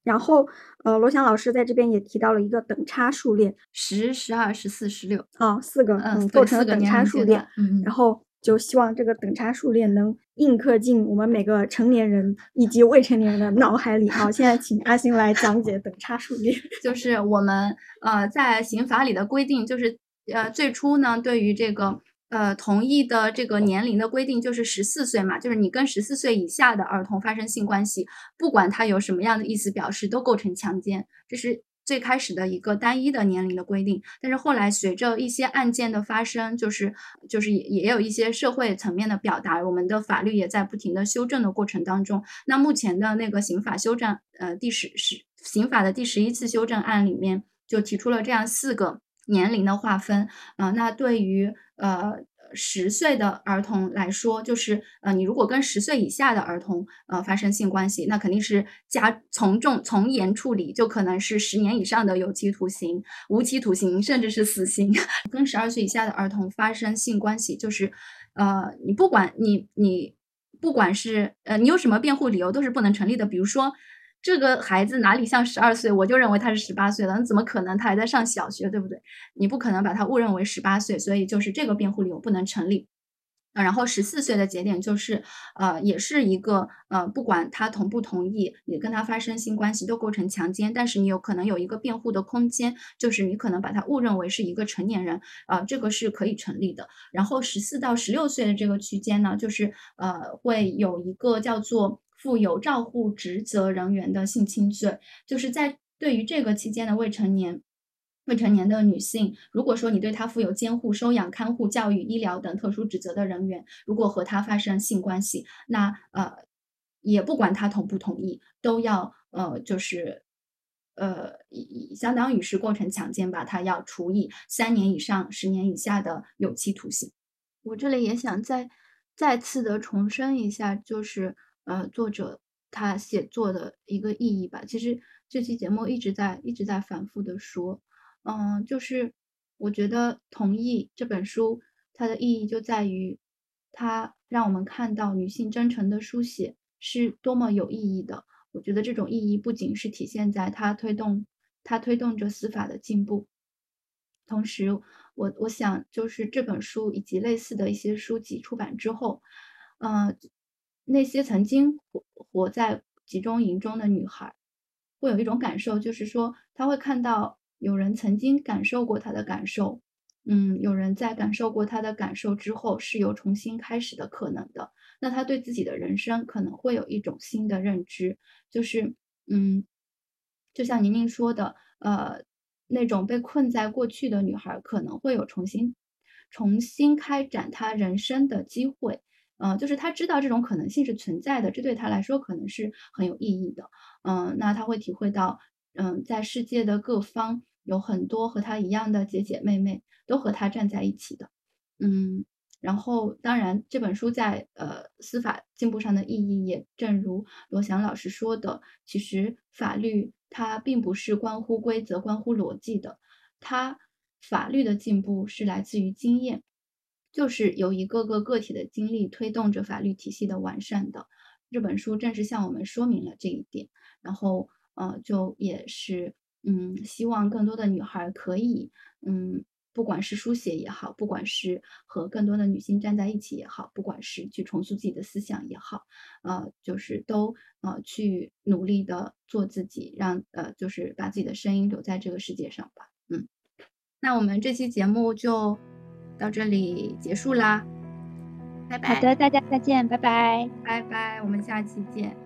然后，呃，罗翔老师在这边也提到了一个等差数列，十、十二、十四、十六，啊，四个，嗯，构成了等差数列。嗯，然后就希望这个等差数列能印刻进我们每个成年人以及未成年人的脑海里。好，现在请阿星来讲解等差数列。就是我们呃在刑法里的规定，就是呃最初呢，对于这个。呃，同意的这个年龄的规定就是十四岁嘛，就是你跟十四岁以下的儿童发生性关系，不管他有什么样的意思表示，都构成强奸。这是最开始的一个单一的年龄的规定。但是后来随着一些案件的发生，就是就是也也有一些社会层面的表达，我们的法律也在不停的修正的过程当中。那目前的那个刑法修正，呃，第十十刑法的第十一次修正案里面就提出了这样四个。年龄的划分，啊，那对于呃十岁的儿童来说，就是呃你如果跟十岁以下的儿童呃发生性关系，那肯定是加从重从严处理，就可能是十年以上的有期徒刑、无期徒刑，甚至是死刑。跟十二岁以下的儿童发生性关系，就是呃你不管你你。不管是呃你有什么辩护理由都是不能成立的。比如说这个孩子哪里像十二岁，我就认为他是十八岁了，那怎么可能？他还在上小学，对不对？你不可能把他误认为十八岁，所以就是这个辩护理由不能成立。啊然后十四岁的节点就是，呃，也是一个，呃，不管他同不同意，你跟他发生性关系都构成强奸，但是你有可能有一个辩护的空间，就是你可能把他误认为是一个成年人，啊，这个是可以成立的。然后十四到十六岁的这个区间呢，就是呃，会有一个叫做负有照护职责人员的性侵罪，就是在对于这个期间的未成年。未成年的女性，如果说你对她负有监护、收养、看护、教育、医疗等特殊职责的人员，如果和她发生性关系，那呃，也不管她同不同意，都要呃，就是呃，相当于是构成强奸吧，他要处以三年以上十年以下的有期徒刑。我这里也想再再次的重申一下，就是呃，作者他写作的一个意义吧。其实这期节目一直在一直在反复的说。嗯，就是我觉得《同意》这本书，它的意义就在于，它让我们看到女性真诚的书写是多么有意义的。我觉得这种意义不仅是体现在它推动，它推动着司法的进步，同时，我我想就是这本书以及类似的一些书籍出版之后，嗯，那些曾经活活在集中营中的女孩，会有一种感受，就是说，她会看到。有人曾经感受过她的感受，嗯，有人在感受过她的感受之后是有重新开始的可能的。那他对自己的人生可能会有一种新的认知，就是，嗯，就像宁宁说的，呃，那种被困在过去的女孩可能会有重新、重新开展她人生的机会，嗯，就是他知道这种可能性是存在的，这对他来说可能是很有意义的，嗯，那他会体会到，嗯，在世界的各方。有很多和他一样的姐姐妹妹都和他站在一起的，嗯，然后当然这本书在呃司法进步上的意义，也正如罗翔老师说的，其实法律它并不是关乎规则、关乎逻辑的，它法律的进步是来自于经验，就是由一个个个体的经历推动着法律体系的完善的。这本书正是向我们说明了这一点，然后呃就也是。嗯，希望更多的女孩可以，嗯，不管是书写也好，不管是和更多的女性站在一起也好，不管是去重塑自己的思想也好，呃，就是都呃去努力的做自己，让呃就是把自己的声音留在这个世界上吧。嗯，那我们这期节目就到这里结束啦，拜拜。好的，大家再见，拜拜，拜拜，我们下期见。